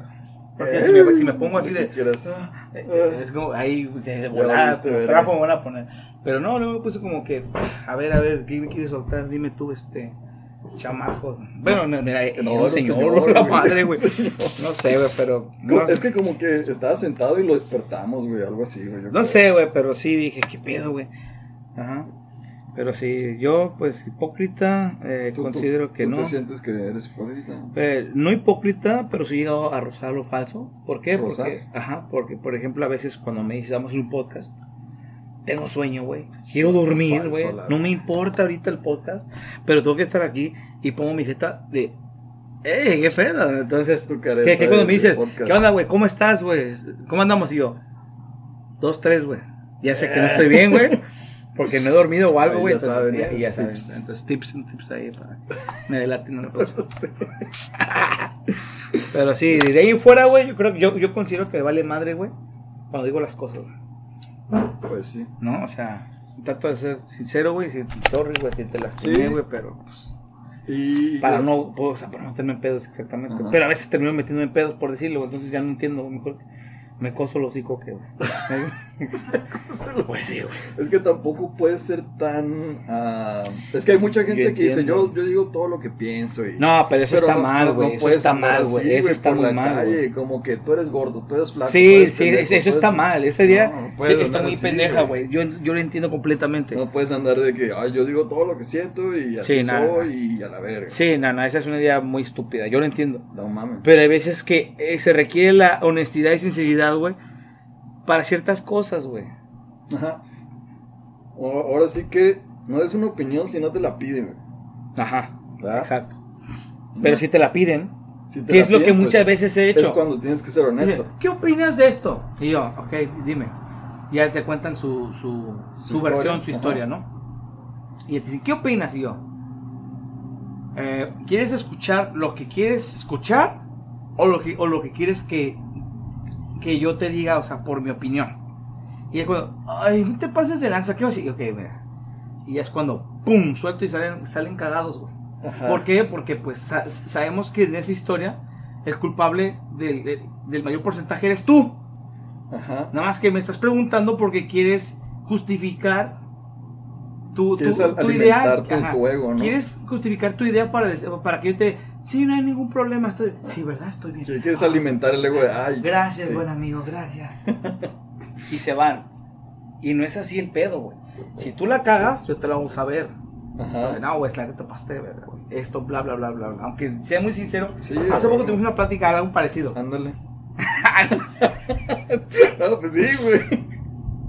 Porque
Eh,
si, me, si me pongo así de... ah, eh, es como ahí de, volada, trapo me van a poner. Pero no, luego me puse como que, a ver, a ver, ¿qué me quieres soltar? Dime tú, este, chamaco. Bueno, no, mira,
No,
señor,
señor,
la madre, güey. No sé, güey, pero... No,
es que como que estaba sentado y lo despertamos, güey, algo así, güey.
no
creo.
sé, güey, pero sí dije, ¿qué pedo, güey? Ajá. Pero sí, yo, pues, hipócrita, eh,
¿Tú- tú-
considero que
tú
no.
te sientes que eres hipócrita?
Eh, no hipócrita, pero sí he llegado a rozar lo falso. ¿Por qué?
¿Rozar?
Porque, ajá, porque, por ejemplo, a veces cuando me a un podcast, tengo sueño, güey. Quiero dormir, güey. No me importa ahorita el podcast, pero tengo que estar aquí y pongo mi jeta de, ¡eh, qué pedo! Entonces, ¿qué, qué cuando me dices,
podcast.
¿qué onda, güey? ¿Cómo estás, güey? ¿Cómo andamos? Y yo, dos, tres, güey. Ya sé que no estoy bien, güey. Porque no he dormido o algo, güey.
ya saben,
ya,
¿eh?
ya saben.
Tips.
Entonces, tips, tips ahí para me delaten una cosa. Pero sí, de ahí en fuera, güey, yo creo que yo, yo considero que vale madre, güey, cuando digo las cosas, güey.
Pues sí.
¿No? O sea, trato de ser sincero, güey, si sorry, güey, si te lastimé,
Sí.
güey, pero pues,
Y
para no, pues, o sea, para no meterme en pedos exactamente.
Ajá.
Pero a veces termino metiéndome en pedos por decirlo, entonces ya no entiendo, mejor me coso los hocico que, güey. Pues sí, güey.
Es que tampoco puede ser tan... ah, es que hay mucha gente
Yo
que dice, yo, yo digo todo lo que pienso y...
No, pero eso
Pero
está
no-
mal,
no-
güey.
no
eso
puedes
está mal, güey. Eso está muy mal,
calle. Como que tú eres gordo, tú eres flaco.
Sí, sí,
pendejo,
eso, eso está
eres-
mal. Ese día
No, no
está muy
así,
pendeja,
güey.
Yo, yo lo entiendo completamente.
No puedes andar de que, ay, yo digo todo lo que siento y así
Sí,
soy y a la verga.
Sí, no, no, esa es una idea muy estúpida. Yo lo entiendo.
No mames.
Pero hay veces que eh, se requiere la honestidad y sinceridad, güey, para ciertas cosas, güey.
Ajá. O- Ahora sí que no es una opinión si no te la piden, güey.
Ajá,
¿verdad?
exacto. Pero si te la piden,
Si te
¿qué
la
es lo que
piden,
muchas
pues,
veces he
Es
hecho?
cuando tienes que ser honesto.
¿qué opinas de esto? Y yo, ok, dime. Y ya te cuentan su, su,
Su
su
historia,
versión, su
ajá.
historia, ¿no? Y te dicen, ¿qué opinas? Y yo, eh, ¿quieres escuchar lo que quieres escuchar o lo que, o lo que quieres que, que yo te diga, o sea, por mi opinión? Y es cuando, ay, no te pases de lanza, ¿qué vas a decir? Ok, mira. Y es cuando, ¡pum!, suelto y salen, salen cagados, güey.
Ajá.
¿Por qué? Porque pues sa- sabemos que en esa historia el culpable del, del- del mayor porcentaje eres tú.
Ajá.
Nada más que me estás preguntando porque quieres justificar tu, tu, tu idea.
tu- tu ego, ¿no?
Quieres justificar tu idea para, para que yo te... Sí, no hay ningún problema. Estoy... Sí, ¿verdad? Estoy bien.
Que quieres alimentar el ego de, ay.
Gracias,
sí.
buen amigo, gracias. y se van. Y no es así el pedo, güey. Si tú la cagas, yo te la vamos a ver.
Ajá.
No, güey, es la que te pasaste de verga, güey. Esto, bla, bla, bla, bla, bla. Aunque sea muy sincero,
Sí,
hace
güey.
poco tuvimos una plática de algo parecido.
Ándale. no, pues sí, güey.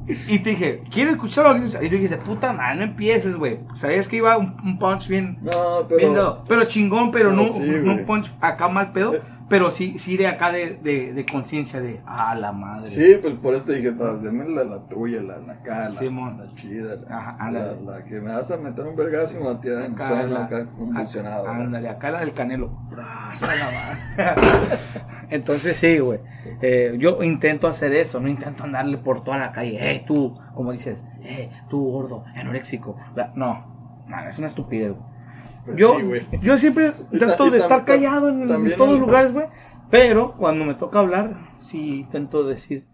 Y te dije, ¿quieres escucharlo? Y tú dijiste, puta madre, no empieces, güey. Sabías que iba un, un punch bien,
No,
bien
pero.
dado. pero chingón, pero
No,
no,
sí,
no un punch acá mal pedo, pero sí, sí de acá de, de, de conciencia de, ah, la madre.
Sí, pues por eso te dije, deme la, la tuya, la, la la,
Simón.
la chida, la,
Ajá,
la, la que me vas a meter un vergazo y me va a tirar en
Acá,
suelo
la-
acá convulsionado.
Ándale, acá la del canelo. Braza la madre. Entonces sí, güey. Eh, yo intento hacer eso, no intento andarle por toda la calle. Eh, tú, como dices, eh, tú gordo, anoréxico. No, no, es una estupidez, güey.
Pues
yo,
sí,
yo siempre trato de estar callado en, todos los lugares, güey. Pero cuando me toca hablar, sí intento decir,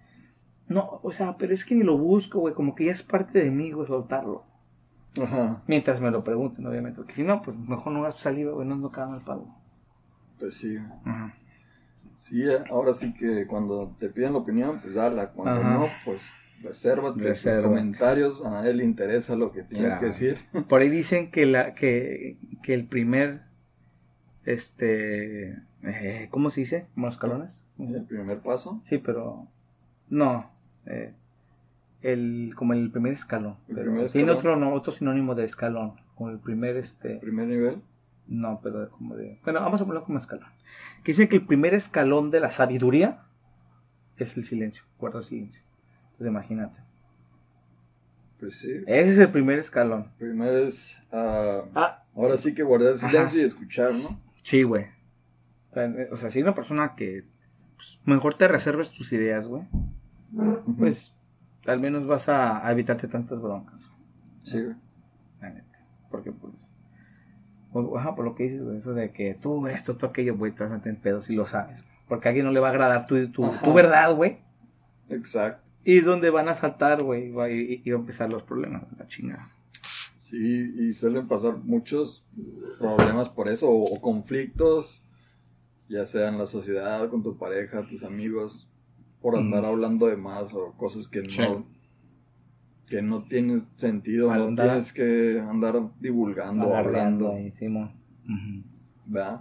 no, o sea, pero es que ni lo busco, güey, como que ya es parte de mí, güey, soltarlo.
Ajá,
Mientras me lo pregunten, obviamente. Porque si no, pues mejor no gasto saliva, güey, no ando cagando el palo.
pues sí.
Ajá.
Sí, eh, ahora sí que cuando te piden la opinión, pues dala. Cuando
Ajá.
no, pues resérvate tus comentarios, a nadie le interesa lo que tienes
Claro.
que decir.
Por ahí dicen que la que, que el primer este eh, ¿cómo se dice? ¿Como los escalones?
El primer paso,
Sí, pero no eh, el como el primer escalón.
El
Pero
primer
tiene otro no, otro sinónimo de escalón, como el primer este
el primer nivel,
no, pero como de bueno, vamos a ponerlo como escalón. Que dicen que el primer escalón de la sabiduría es el silencio, guarda silencio. Entonces imagínate.
pues sí.
Ese es el primer escalón.
Primero es, ah,
Ah,
ahora sí que guardar silencio
Ajá.
y escuchar, ¿no?
Sí, güey. O sea, eh, si una persona que pues, mejor te reserves tus ideas, güey, pues al menos vas a, a evitarte tantas broncas,
Sí, güey.
Porque, pues, ajá, por lo que dices, eso de que tú esto, tú aquello, güey, te vas a meter en pedos y lo sabes. Porque a alguien no le va a agradar tu, tu, tu verdad, güey.
Exacto.
Y es donde van a saltar, güey, y, va- y, y va a empezar los problemas, la chingada.
Sí, y suelen pasar muchos problemas por eso, o, o conflictos, ya sea en la sociedad, con tu pareja, tus amigos, por andar
Ujú.
hablando de más o cosas que
Sí.
no que no tienen sentido, no tienes que andar divulgando, hablando,
ahí. Ujú.
¿verdad?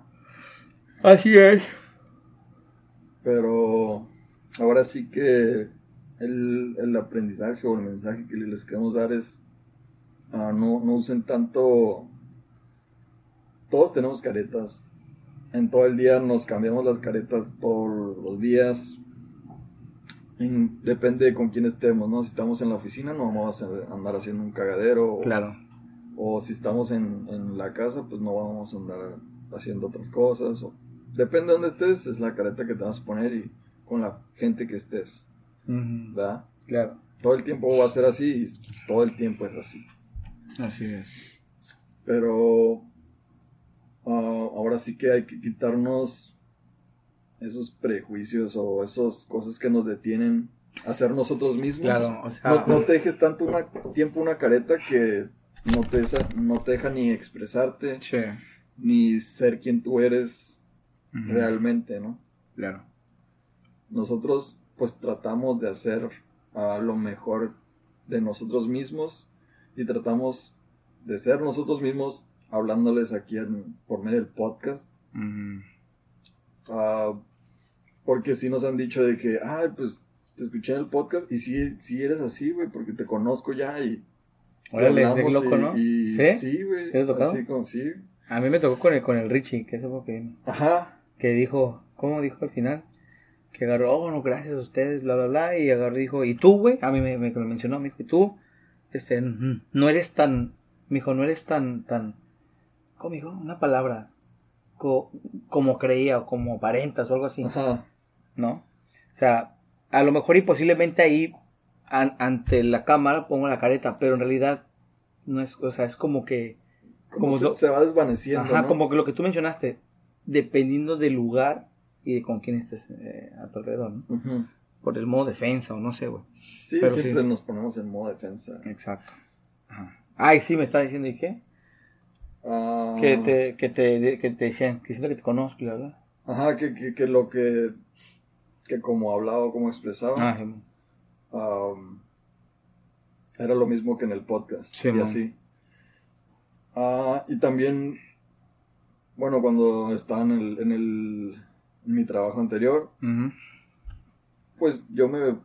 Así es.
Pero ahora sí que el, el aprendizaje o el mensaje que les queremos dar es ah, no, no usen tanto. Todos tenemos caretas. En todo el día nos cambiamos las caretas todos los días. En- depende de con quién estemos, ¿no? Si estamos en la oficina no vamos a andar haciendo un cagadero. o-
Claro.
o si estamos en, en la casa, pues no vamos a andar haciendo otras cosas. O, depende de dónde estés, es la careta que te vas a poner y con la gente que estés. ¿verdad?
Claro.
Todo el tiempo va a ser así y todo el tiempo es así.
Así es.
Pero ah, ahora sí que hay que quitarnos esos prejuicios o esas cosas que nos detienen a ser nosotros mismos.
Claro, o sea,
No, no te dejes tanto una, tiempo una careta que no te, no te deja ni expresarte.
Sí.
ni ser quien tú eres realmente, ¿no?
Claro.
Nosotros pues tratamos de hacer ah, lo mejor de nosotros mismos y tratamos de ser nosotros mismos hablándoles aquí en- por medio del podcast.
Ujú.
Ah, porque sí nos han dicho de que, ay, pues te escuché en el podcast y sí, sí eres así, güey, porque te conozco ya y...
Órale, qué loco,
y-
¿no?
y-
¿Sí?
Sí, güey.
¿Te tocado?
Así como sí.
A mí me tocó con el, con el Richie, que eso fue que.
Ajá.
Que dijo, ¿cómo dijo al final? Que agarró, oh, no, gracias a ustedes, bla, bla, bla. Y agarró y dijo, ¿y tú, güey? A mí me, me, me mencionó, me dijo, ¿y tú? Este, no eres tan, me dijo, no eres tan, tan, ¿cómo dijo? Una palabra. Co- como creía o como aparentas o algo así.
Ajá.
¿No? O sea, a lo mejor y posiblemente ahí an- ante la cámara pongo la careta, pero en realidad no es, o sea, es como que,
Como
Como
se,
lo-
se va desvaneciendo,
ajá,
¿no?
como que lo que tú mencionaste, dependiendo del lugar y de con quién estés eh, a tu alrededor, ¿no? Por el modo defensa o no sé, güey.
Sí,
Pero
siempre
sí.
nos ponemos en modo defensa.
Exacto. Ajá. Ay, sí, me está diciendo, ¿y qué?
Ah,
Que te, que te, que te decían, que siento que te conozco, la verdad.
Ajá, que, que, que lo que, que como hablaba o como expresaba,
Ah,
era lo mismo que en el podcast.
Sí,
y
man.
así. Ah, y también, bueno, cuando estaba en, el, en, el, en mi trabajo anterior, pues yo me,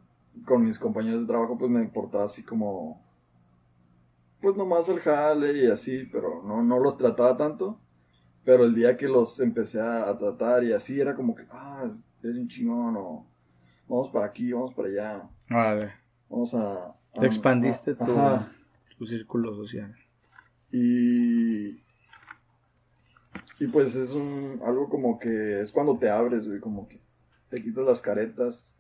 con mis compañeros de trabajo, pues me importaba así como, pues nomás el jale y así, pero no, no los trataba tanto. Pero el día que los empecé a, a tratar y así era como que, ah, eres un chingón o vamos para aquí, vamos para allá,
Órale.
vamos a... a-
Te expandiste
a-
tu,
Ajá.
tu círculo social.
Y... Y pues es un, algo como que es cuando te abres, güey, como que te quitas las caretas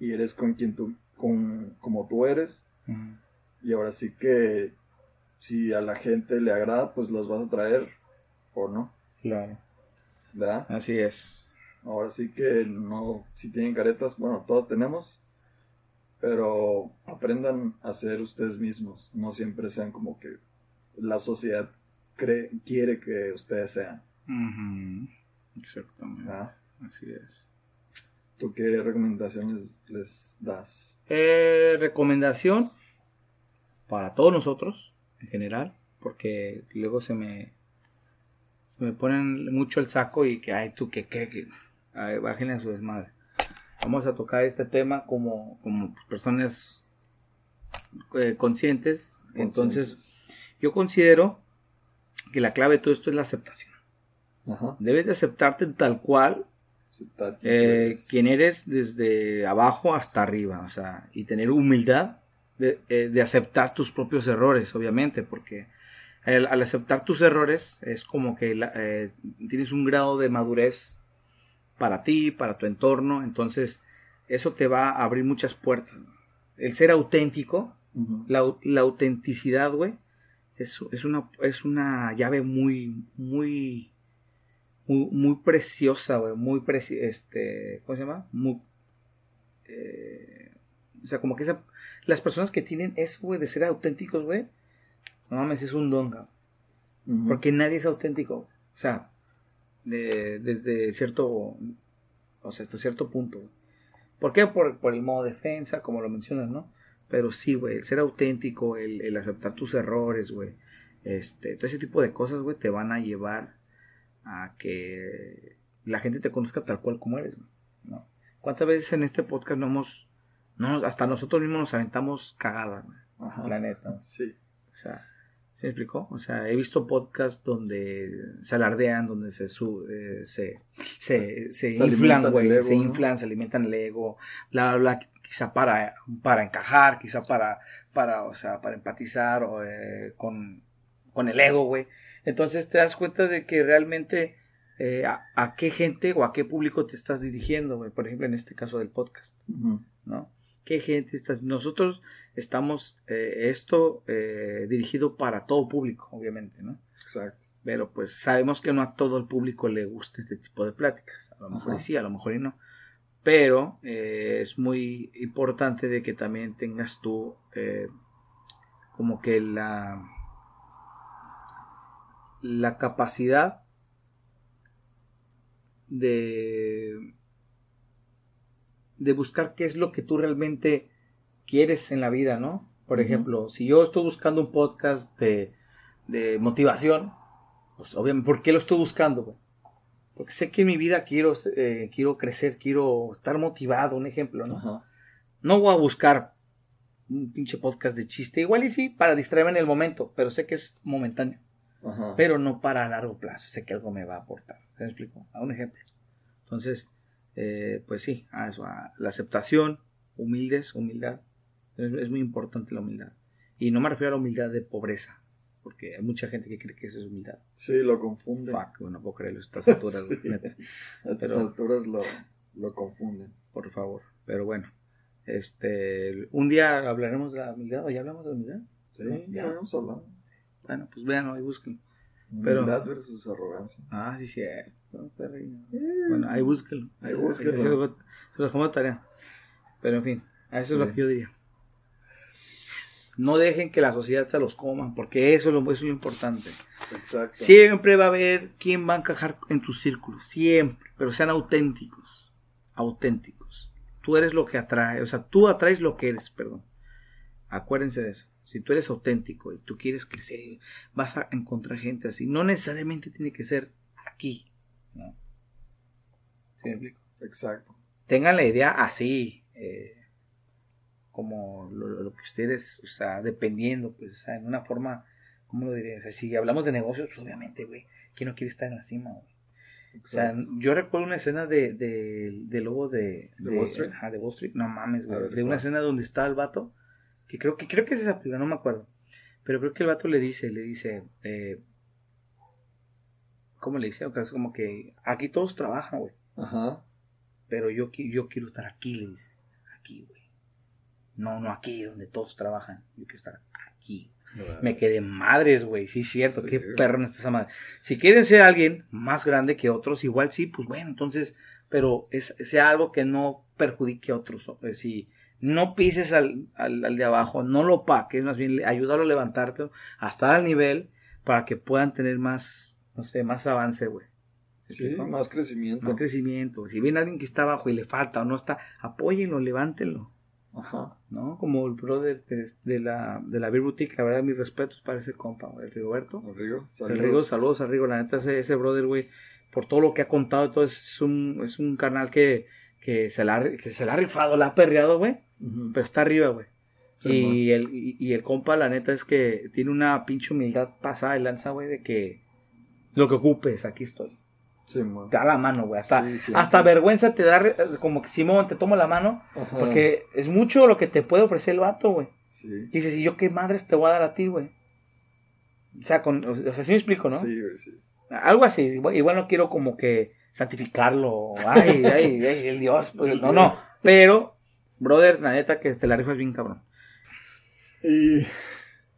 y eres con quien tú, con, como tú eres. Y ahora sí que si a la gente le agrada, pues los vas a traer o no,
Claro.
¿verdad?
Así es.
Ahora sí que no, si tienen caretas, bueno, todos tenemos, pero aprendan a ser ustedes mismos, no siempre sean como que la sociedad cree, quiere que ustedes sean.
Exactamente. Así es.
¿Tú qué recomendaciones les das?
Eh, recomendación para todos nosotros, en general, porque luego se me se me ponen mucho el saco y que, ay, tú, que, que, que, ay, bájenle a su desmadre. Vamos a tocar este tema como, como personas eh, conscientes. Entonces, yo considero que la clave de todo esto es la aceptación.
Ajá.
Debes de aceptarte tal cual
Aceptar quién
eh,
eres.
quien eres desde abajo hasta arriba, o sea, y tener humildad de, eh, de aceptar tus propios errores, obviamente, porque al, al aceptar tus errores es como que la- eh, tienes un grado de madurez para ti, para tu entorno, entonces eso te va a abrir muchas puertas. El ser auténtico, la, au- la autenticidad, güey, es, es, una, es una llave muy, muy, muy, muy preciosa, güey, muy preci este, ¿cómo se llama? Muy, eh, o sea, como que esa, las personas que tienen eso, güey, de ser auténticos, güey, no mames, es un don, cabrón.
Ujú.
Porque nadie es auténtico. O sea, de- desde cierto, o sea, hasta cierto punto. ¿Por qué? Por, por el modo defensa, como lo mencionas, ¿no? Pero sí, güey, el ser auténtico, el, el aceptar tus errores, güey. Este, todo ese tipo de cosas, güey, te van a llevar a que la gente te conozca tal cual como eres, güey, ¿no? ¿Cuántas veces en este podcast no hemos, no, hasta nosotros mismos nos aventamos cagadas, güey?
Ajá.
La neta.
Sí.
O sea, ¿se me explicó? O sea, he visto podcasts donde se alardean, donde se eh, se, se, se,
Se
inflan, güey,
ego,
se
¿no?
inflan, se alimentan el ego, bla, bla, bla, quizá para, para encajar, quizá para, para, o sea, para empatizar o, eh, con, con el ego, güey. Entonces te das cuenta de que realmente eh, a, a qué gente o a qué público te estás dirigiendo, güey. Por ejemplo, en este caso del podcast. ¿no? ¿Qué gente está? Nosotros estamos eh, esto eh, dirigido para todo público, obviamente, ¿no?
Exacto.
Pero pues sabemos que no a todo el público le gusta este tipo de pláticas. A lo mejor
Ajá.
sí, a lo mejor y no. Pero eh, es muy importante de que también tengas tú como que la la capacidad de de buscar qué es lo que tú realmente quieres en la vida, ¿no? Por ejemplo, si yo estoy buscando un podcast de, de motivación, pues obviamente, ¿por qué lo estoy buscando? güey? Porque sé que en mi vida quiero, eh, quiero crecer, quiero estar motivado, un ejemplo, ¿no? No voy a buscar un pinche podcast de chiste, igual y sí, para distraerme en el momento, pero sé que es momentáneo, pero no para largo plazo, sé que algo me va a aportar. ¿Se me explico? A un ejemplo. Entonces, eh, pues sí, a eso, a la aceptación, humildes, humildad, es, muy importante la humildad. Y no me refiero a la humildad de pobreza, porque hay mucha gente que cree que eso es humildad.
Sí, lo confunden.
Fuck, güey, no puedo creerlo a estas alturas, güey,
Sí.
neta,
A estas
Pero-
alturas lo, lo confunden.
por favor. Pero bueno, este, un día hablaremos de la humildad, o ya hablamos de la humildad.
Sí,
No,
ya habíamos hablado.
Bueno, pues vean, ahí busquen. Pero-
Humildad versus arrogancia.
Ah, sí, sí. perrillo. Bueno, ahí búsquenlo. Ahí búsquenlo. Se lo- se los de tarea. Pero en fin, eso
Sí.
es lo que yo diría. No dejen que la sociedad se los coma, porque eso es lo, eso es lo importante.
Exacto.
Siempre va a haber quien va a encajar en tus círculos, siempre, pero sean auténticos, auténticos. Tú eres lo que atrae, o sea, tú atraes lo que eres, perdón. Acuérdense de eso. Si tú eres auténtico y tú quieres crecer, vas a encontrar gente así. No necesariamente tiene que ser aquí. ¿no? ¿Sí me explico?
Exacto.
tengan la idea así, eh, como lo, lo que ustedes, o sea, dependiendo, pues, o sea, en una forma, ¿cómo lo diré? O sea, si hablamos de negocios, pues obviamente, güey, ¿quién no quiere estar en la cima, güey? O sea, yo recuerdo una escena de, de, de lobo de,
¿De Wall Street?
ajá, de Wall Street, no mames, güey,
ver,
de una escena donde está el vato, que creo que, creo que es esa película, no me acuerdo, pero creo que el vato le dice, le dice, eh, ¿cómo le dice? O sea, como que aquí todos trabajan, güey.
Ajá.
Pero yo, yo quiero estar aquí, le dice. Aquí, güey. No, no aquí, donde todos trabajan. Yo quiero estar aquí. Me quedé madres, güey. Sí, es cierto.
Sí.
Qué perro no está esa madre. Si quieren ser alguien más grande que otros, igual sí, pues bueno, entonces, pero es, sea algo que no perjudique a otros. eh, Si no pises al, al, al de abajo, no lo paques, más bien ayúdalo a levantarte hasta el nivel para que puedan tener más, no sé, más avance, güey.
Sí, más crecimiento.
Más crecimiento. Si viene alguien que está abajo y le falta o no está, apóyenlo, levántenlo.
Ajá.
¿No? Como el brother de, de la, de la Beer Boutique, la verdad, mis respetos para ese compa, el Rigoberto.
El Rigo.
El Rigo, saludos a Rigo, la neta, ese, ese brother, güey, por todo lo que ha contado todo, es un, es un canal que, que, se la, ha- que se la ha rifado, la ha perreado, güey, pero está arriba, güey.
Sí,
y, el, y, y el compa, la neta, es que tiene una pinche humildad pasada de lanza, güey, de que lo que ocupes, aquí estoy.
Sí.
Te da la mano, güey. Hasta,
Sí,
hasta vergüenza te da, como que Simón, te tomo la mano,
Ajá.
porque es mucho lo que te puede ofrecer el vato, güey. Dices, ¿y yo qué madres te voy a dar a ti, güey? O sea, con, o sea, sí me explico, ¿no?
Sí, güey, sí.
Algo así, igual, igual no quiero como que santificarlo, ay, ay, ay, el Dios, pues, no, no, pero, brother, la neta que te la rifas bien cabrón.
Y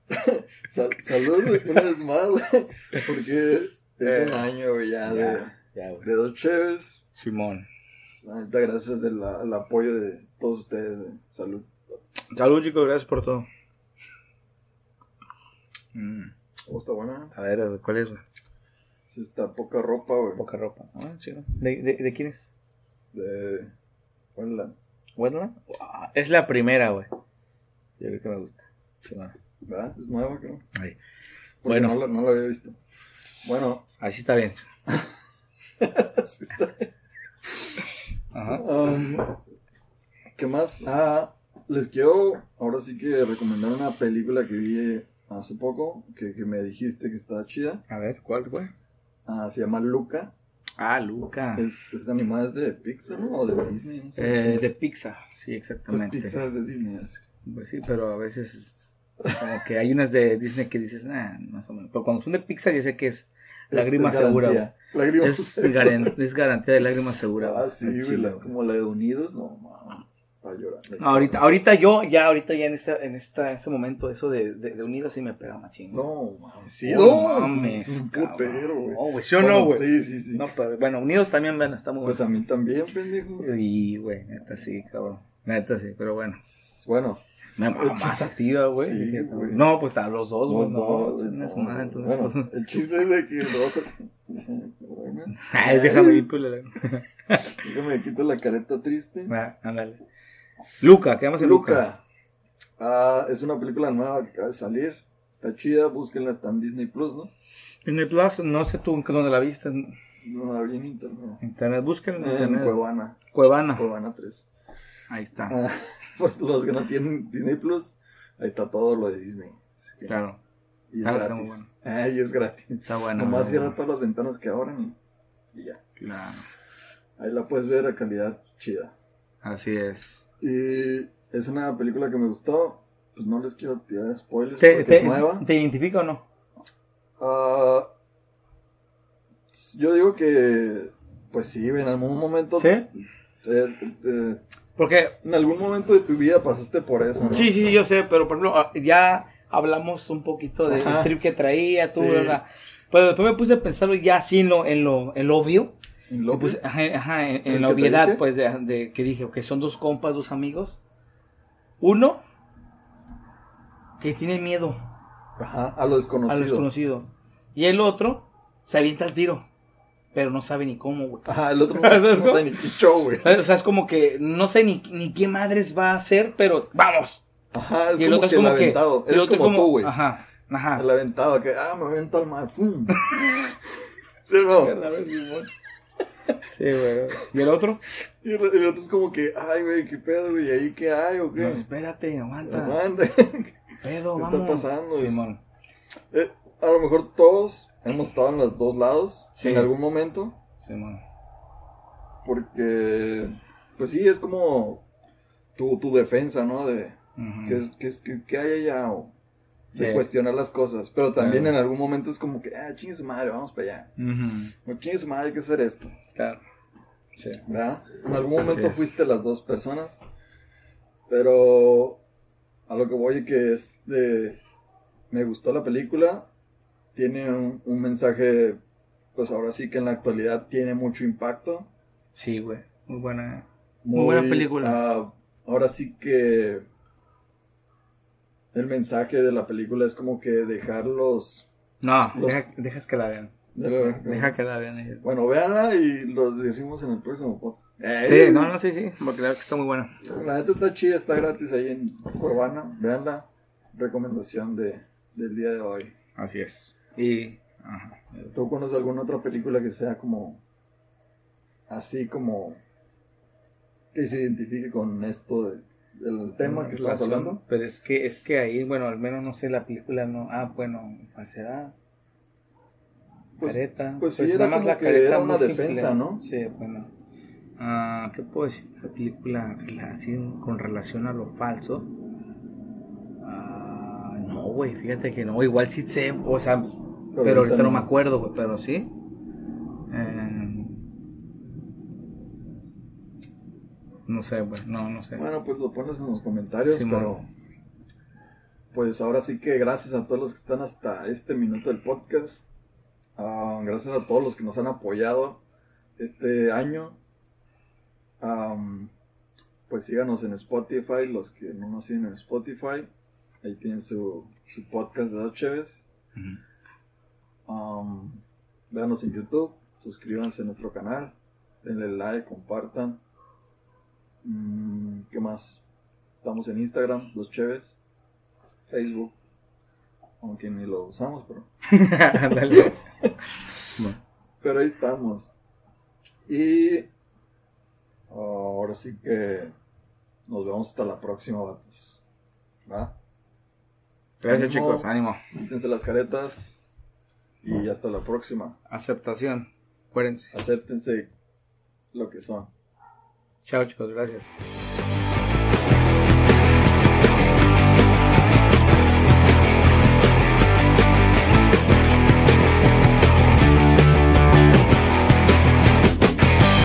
sal- salud, güey, una vez más, güey, porque es un año, güey, ya, de,
ya, güey.
de dos chéves.
Simón.
Neta, gracias del al apoyo de todos ustedes, güey. Salud.
Salud, chicos, gracias por todo. Mm,
Oh, está buena.
a ver, ¿cuál es, güey?
Sí, está poca ropa, güey.
Poca ropa. Ah, chido. ¿De, de, de quién es?
De. ¿Cuál es la?
¿Bueno? Es la primera, güey. Yo creo que me gusta. Simón.
¿Verdad? Es nueva, creo.
Ahí. Bueno.
No no la había visto. Bueno,
Así está bien. Ajá.
Um, ¿Qué más? Ah, les quiero ahora sí que recomendar una película que vi hace poco, que, que me dijiste que estaba chida.
A ver, ¿cuál, güey?
Ah, se llama Luca.
Ah, Luca.
Es, es animada, es de Pixar, ¿no? O de Disney, no sé.
Eh, de Pixar, sí,
pues
exactamente.
Pixar de Disney. es-
Pues sí, pero a veces como que hay unas de Disney que dices, ah, más o menos. Pero cuando son de Pixar ya sé que es lágrima segura.
garantía. Lágrima.
Es,
segura.
garan- es garantía de lágrima segura.
Ah, sí, la- como la de Unidos, no, para llorar.
No, ahorita, ahorita yo, ya ahorita ya en esta, en esta, este momento, eso de, de, de Unidos sí me pega machín.
No, mames, sí,
No mames,
es un putero, güey.
No, güey, ¿sí o
Bueno,
no, güey?
Sí, sí, sí.
No, pero bueno, Unidos también, ven, está muy
Pues
bueno.
a mí también, pendejo.
Y, güey, neta sí, cabrón. Neta sí, pero bueno.
Bueno,
Me más a ti, güey.
Sí.
No, pues a los dos, güey. No,
no,
entonces, pues,
Bueno, el chiste es de que los dos.
Ay, déjame ir, pues,
Déjame quito la careta triste.
Ah, ándale. Luca, quedamos en Luca.
Luca. Ah, es una película nueva que acaba de salir. Está chida, búsquenla, está en Disney Plus, ¿no?
Disney Plus, no sé tú en qué- dónde la viste. En
No la vi en internet.
internet, búsquenla en
En
internet.
Cuevana.
Cuevana.
Cuevana 3.
Ahí está.
Ah, pues los que no tienen Disney Plus, ahí está todo lo de Disney. Que-
Claro,
Y es
Ah,
gratis.
bueno.
Y es gratis.
está bueno.
Nomás
¿no?
cierra todas las ventanas que abran y, y ya.
Claro.
Ahí la puedes ver a calidad chida.
Así es.
Y es una película que me gustó. Pues no les quiero tirar spoilers
¿Te,
porque
te,
es nueva.
¿Te identifica o no?
Ah, yo digo que, pues sí, en algún momento.
¿Sí? Porque
en algún momento de tu vida pasaste por eso, ¿no?
Sí, sí, yo sé, pero por ejemplo, ah, ya hablamos un poquito del
Ajá.
trip que traía tú,
Sí.
¿verdad? Pero después me puse a pensarlo ya así en lo, en lo, en lo obvio.
En lo
pues, ajá, ajá, en, en
¿El
la obviedad, pues, de, de- que dije, que son dos compas, dos amigos. Uno, que tiene miedo
Ajá, a lo
a
desconocido.
lo desconocido. Y el otro, se avienta al tiro, pero no sabe ni cómo, güey.
Ajá, el otro no, no sabe ni qué show, güey.
O sea, es como que no sé ni, ni qué madres va a hacer, pero vamos.
Ajá, es
y el
como
otro
que
es como
el
que.
aventado.
el
Eres
otro
como, tú, güey.
Ajá, ajá.
El aventado, que, ah, me avento al mar, ¡pum! ¿Sí o no?
Sí, güey. ¿Y el otro?
Y el, el otro es como que, ay, güey, ¿qué pedo, güey? ¿Ahí qué hay o qué?
No, espérate, aguanta.
Aguanta.
Pedo,
¿Qué está pasando?
Simón.
Eh, a lo mejor todos hemos estado en los dos lados
Sí.
en algún momento,
Simón.
porque, pues sí, es como tu, tu defensa, ¿no? De es- qué, es- qué- qué hay allá o de
Sí.
cuestionar las cosas, pero también
Claro.
en algún momento es como que, ah, chingue su madre, vamos para allá. O chingue su madre, hay que hacer esto,
Claro. Sí.
¿verdad? En algún momento fuiste las dos personas, pero a lo que voy que es de, me gustó la película, tiene un, un mensaje, pues ahora sí que en la actualidad tiene mucho impacto.
Sí, güey. Muy buena. Muy buena película.
ah, ahora sí que el mensaje de la película es como que dejarlos,
No,
Los-
deja- dejas que la vean. Deja que la vean ellos.
Bueno, véanla y lo decimos en el próximo podcast.
Sí, no, no, sí, sí, porque la verdad que está muy buena.
La neta está chida, está gratis ahí en Cuevana. Veanla. Recomendación de, del día de hoy.
Así es. Y. Ajá.
¿Tú conoces alguna otra película que sea como. así como. que se identifique con esto de, del tema que estamos hablando?
Pero es que, es que ahí, bueno, al menos no sé, la película no. Ah, bueno, ¿cuál será?
Pues-
careta.
pues sí, era como que era una defensa, ¿no?
Sí, bueno. Ah, ¿Qué puedo decir? La película relación, con relación a lo falso. Ah, no, güey, fíjate que no. Igual sí sé, o sea, pero, ahorita no me acuerdo, güey, pero sí. Eh, no sé, güey, no, no sé.
Bueno, pues lo pones en los comentarios,
Sí,
pero. Pues ahora sí que gracias a todos los que están hasta este minuto del podcast. Ah, gracias a todos los que nos han apoyado este año. Pues síganos en Spotify, los que no nos siguen en Spotify. Ahí tienen su, su podcast de Dos Cheves.
Ujú.
Um, véanos en YouTube, suscríbanse a nuestro canal, denle like, compartan. Mm, ¿Qué más? Estamos en Instagram, Los Cheves, Facebook, aunque ni lo usamos, pero, ahí estamos. Y ahora sí que nos vemos hasta la próxima, vatos. ¿Va?
Gracias,
Ánimo.
chicos, ánimo.
Quítense las caretas y hasta la próxima.
Aceptación. Acuérdense.
Acéptense lo que son.
Chao, chicos, gracias.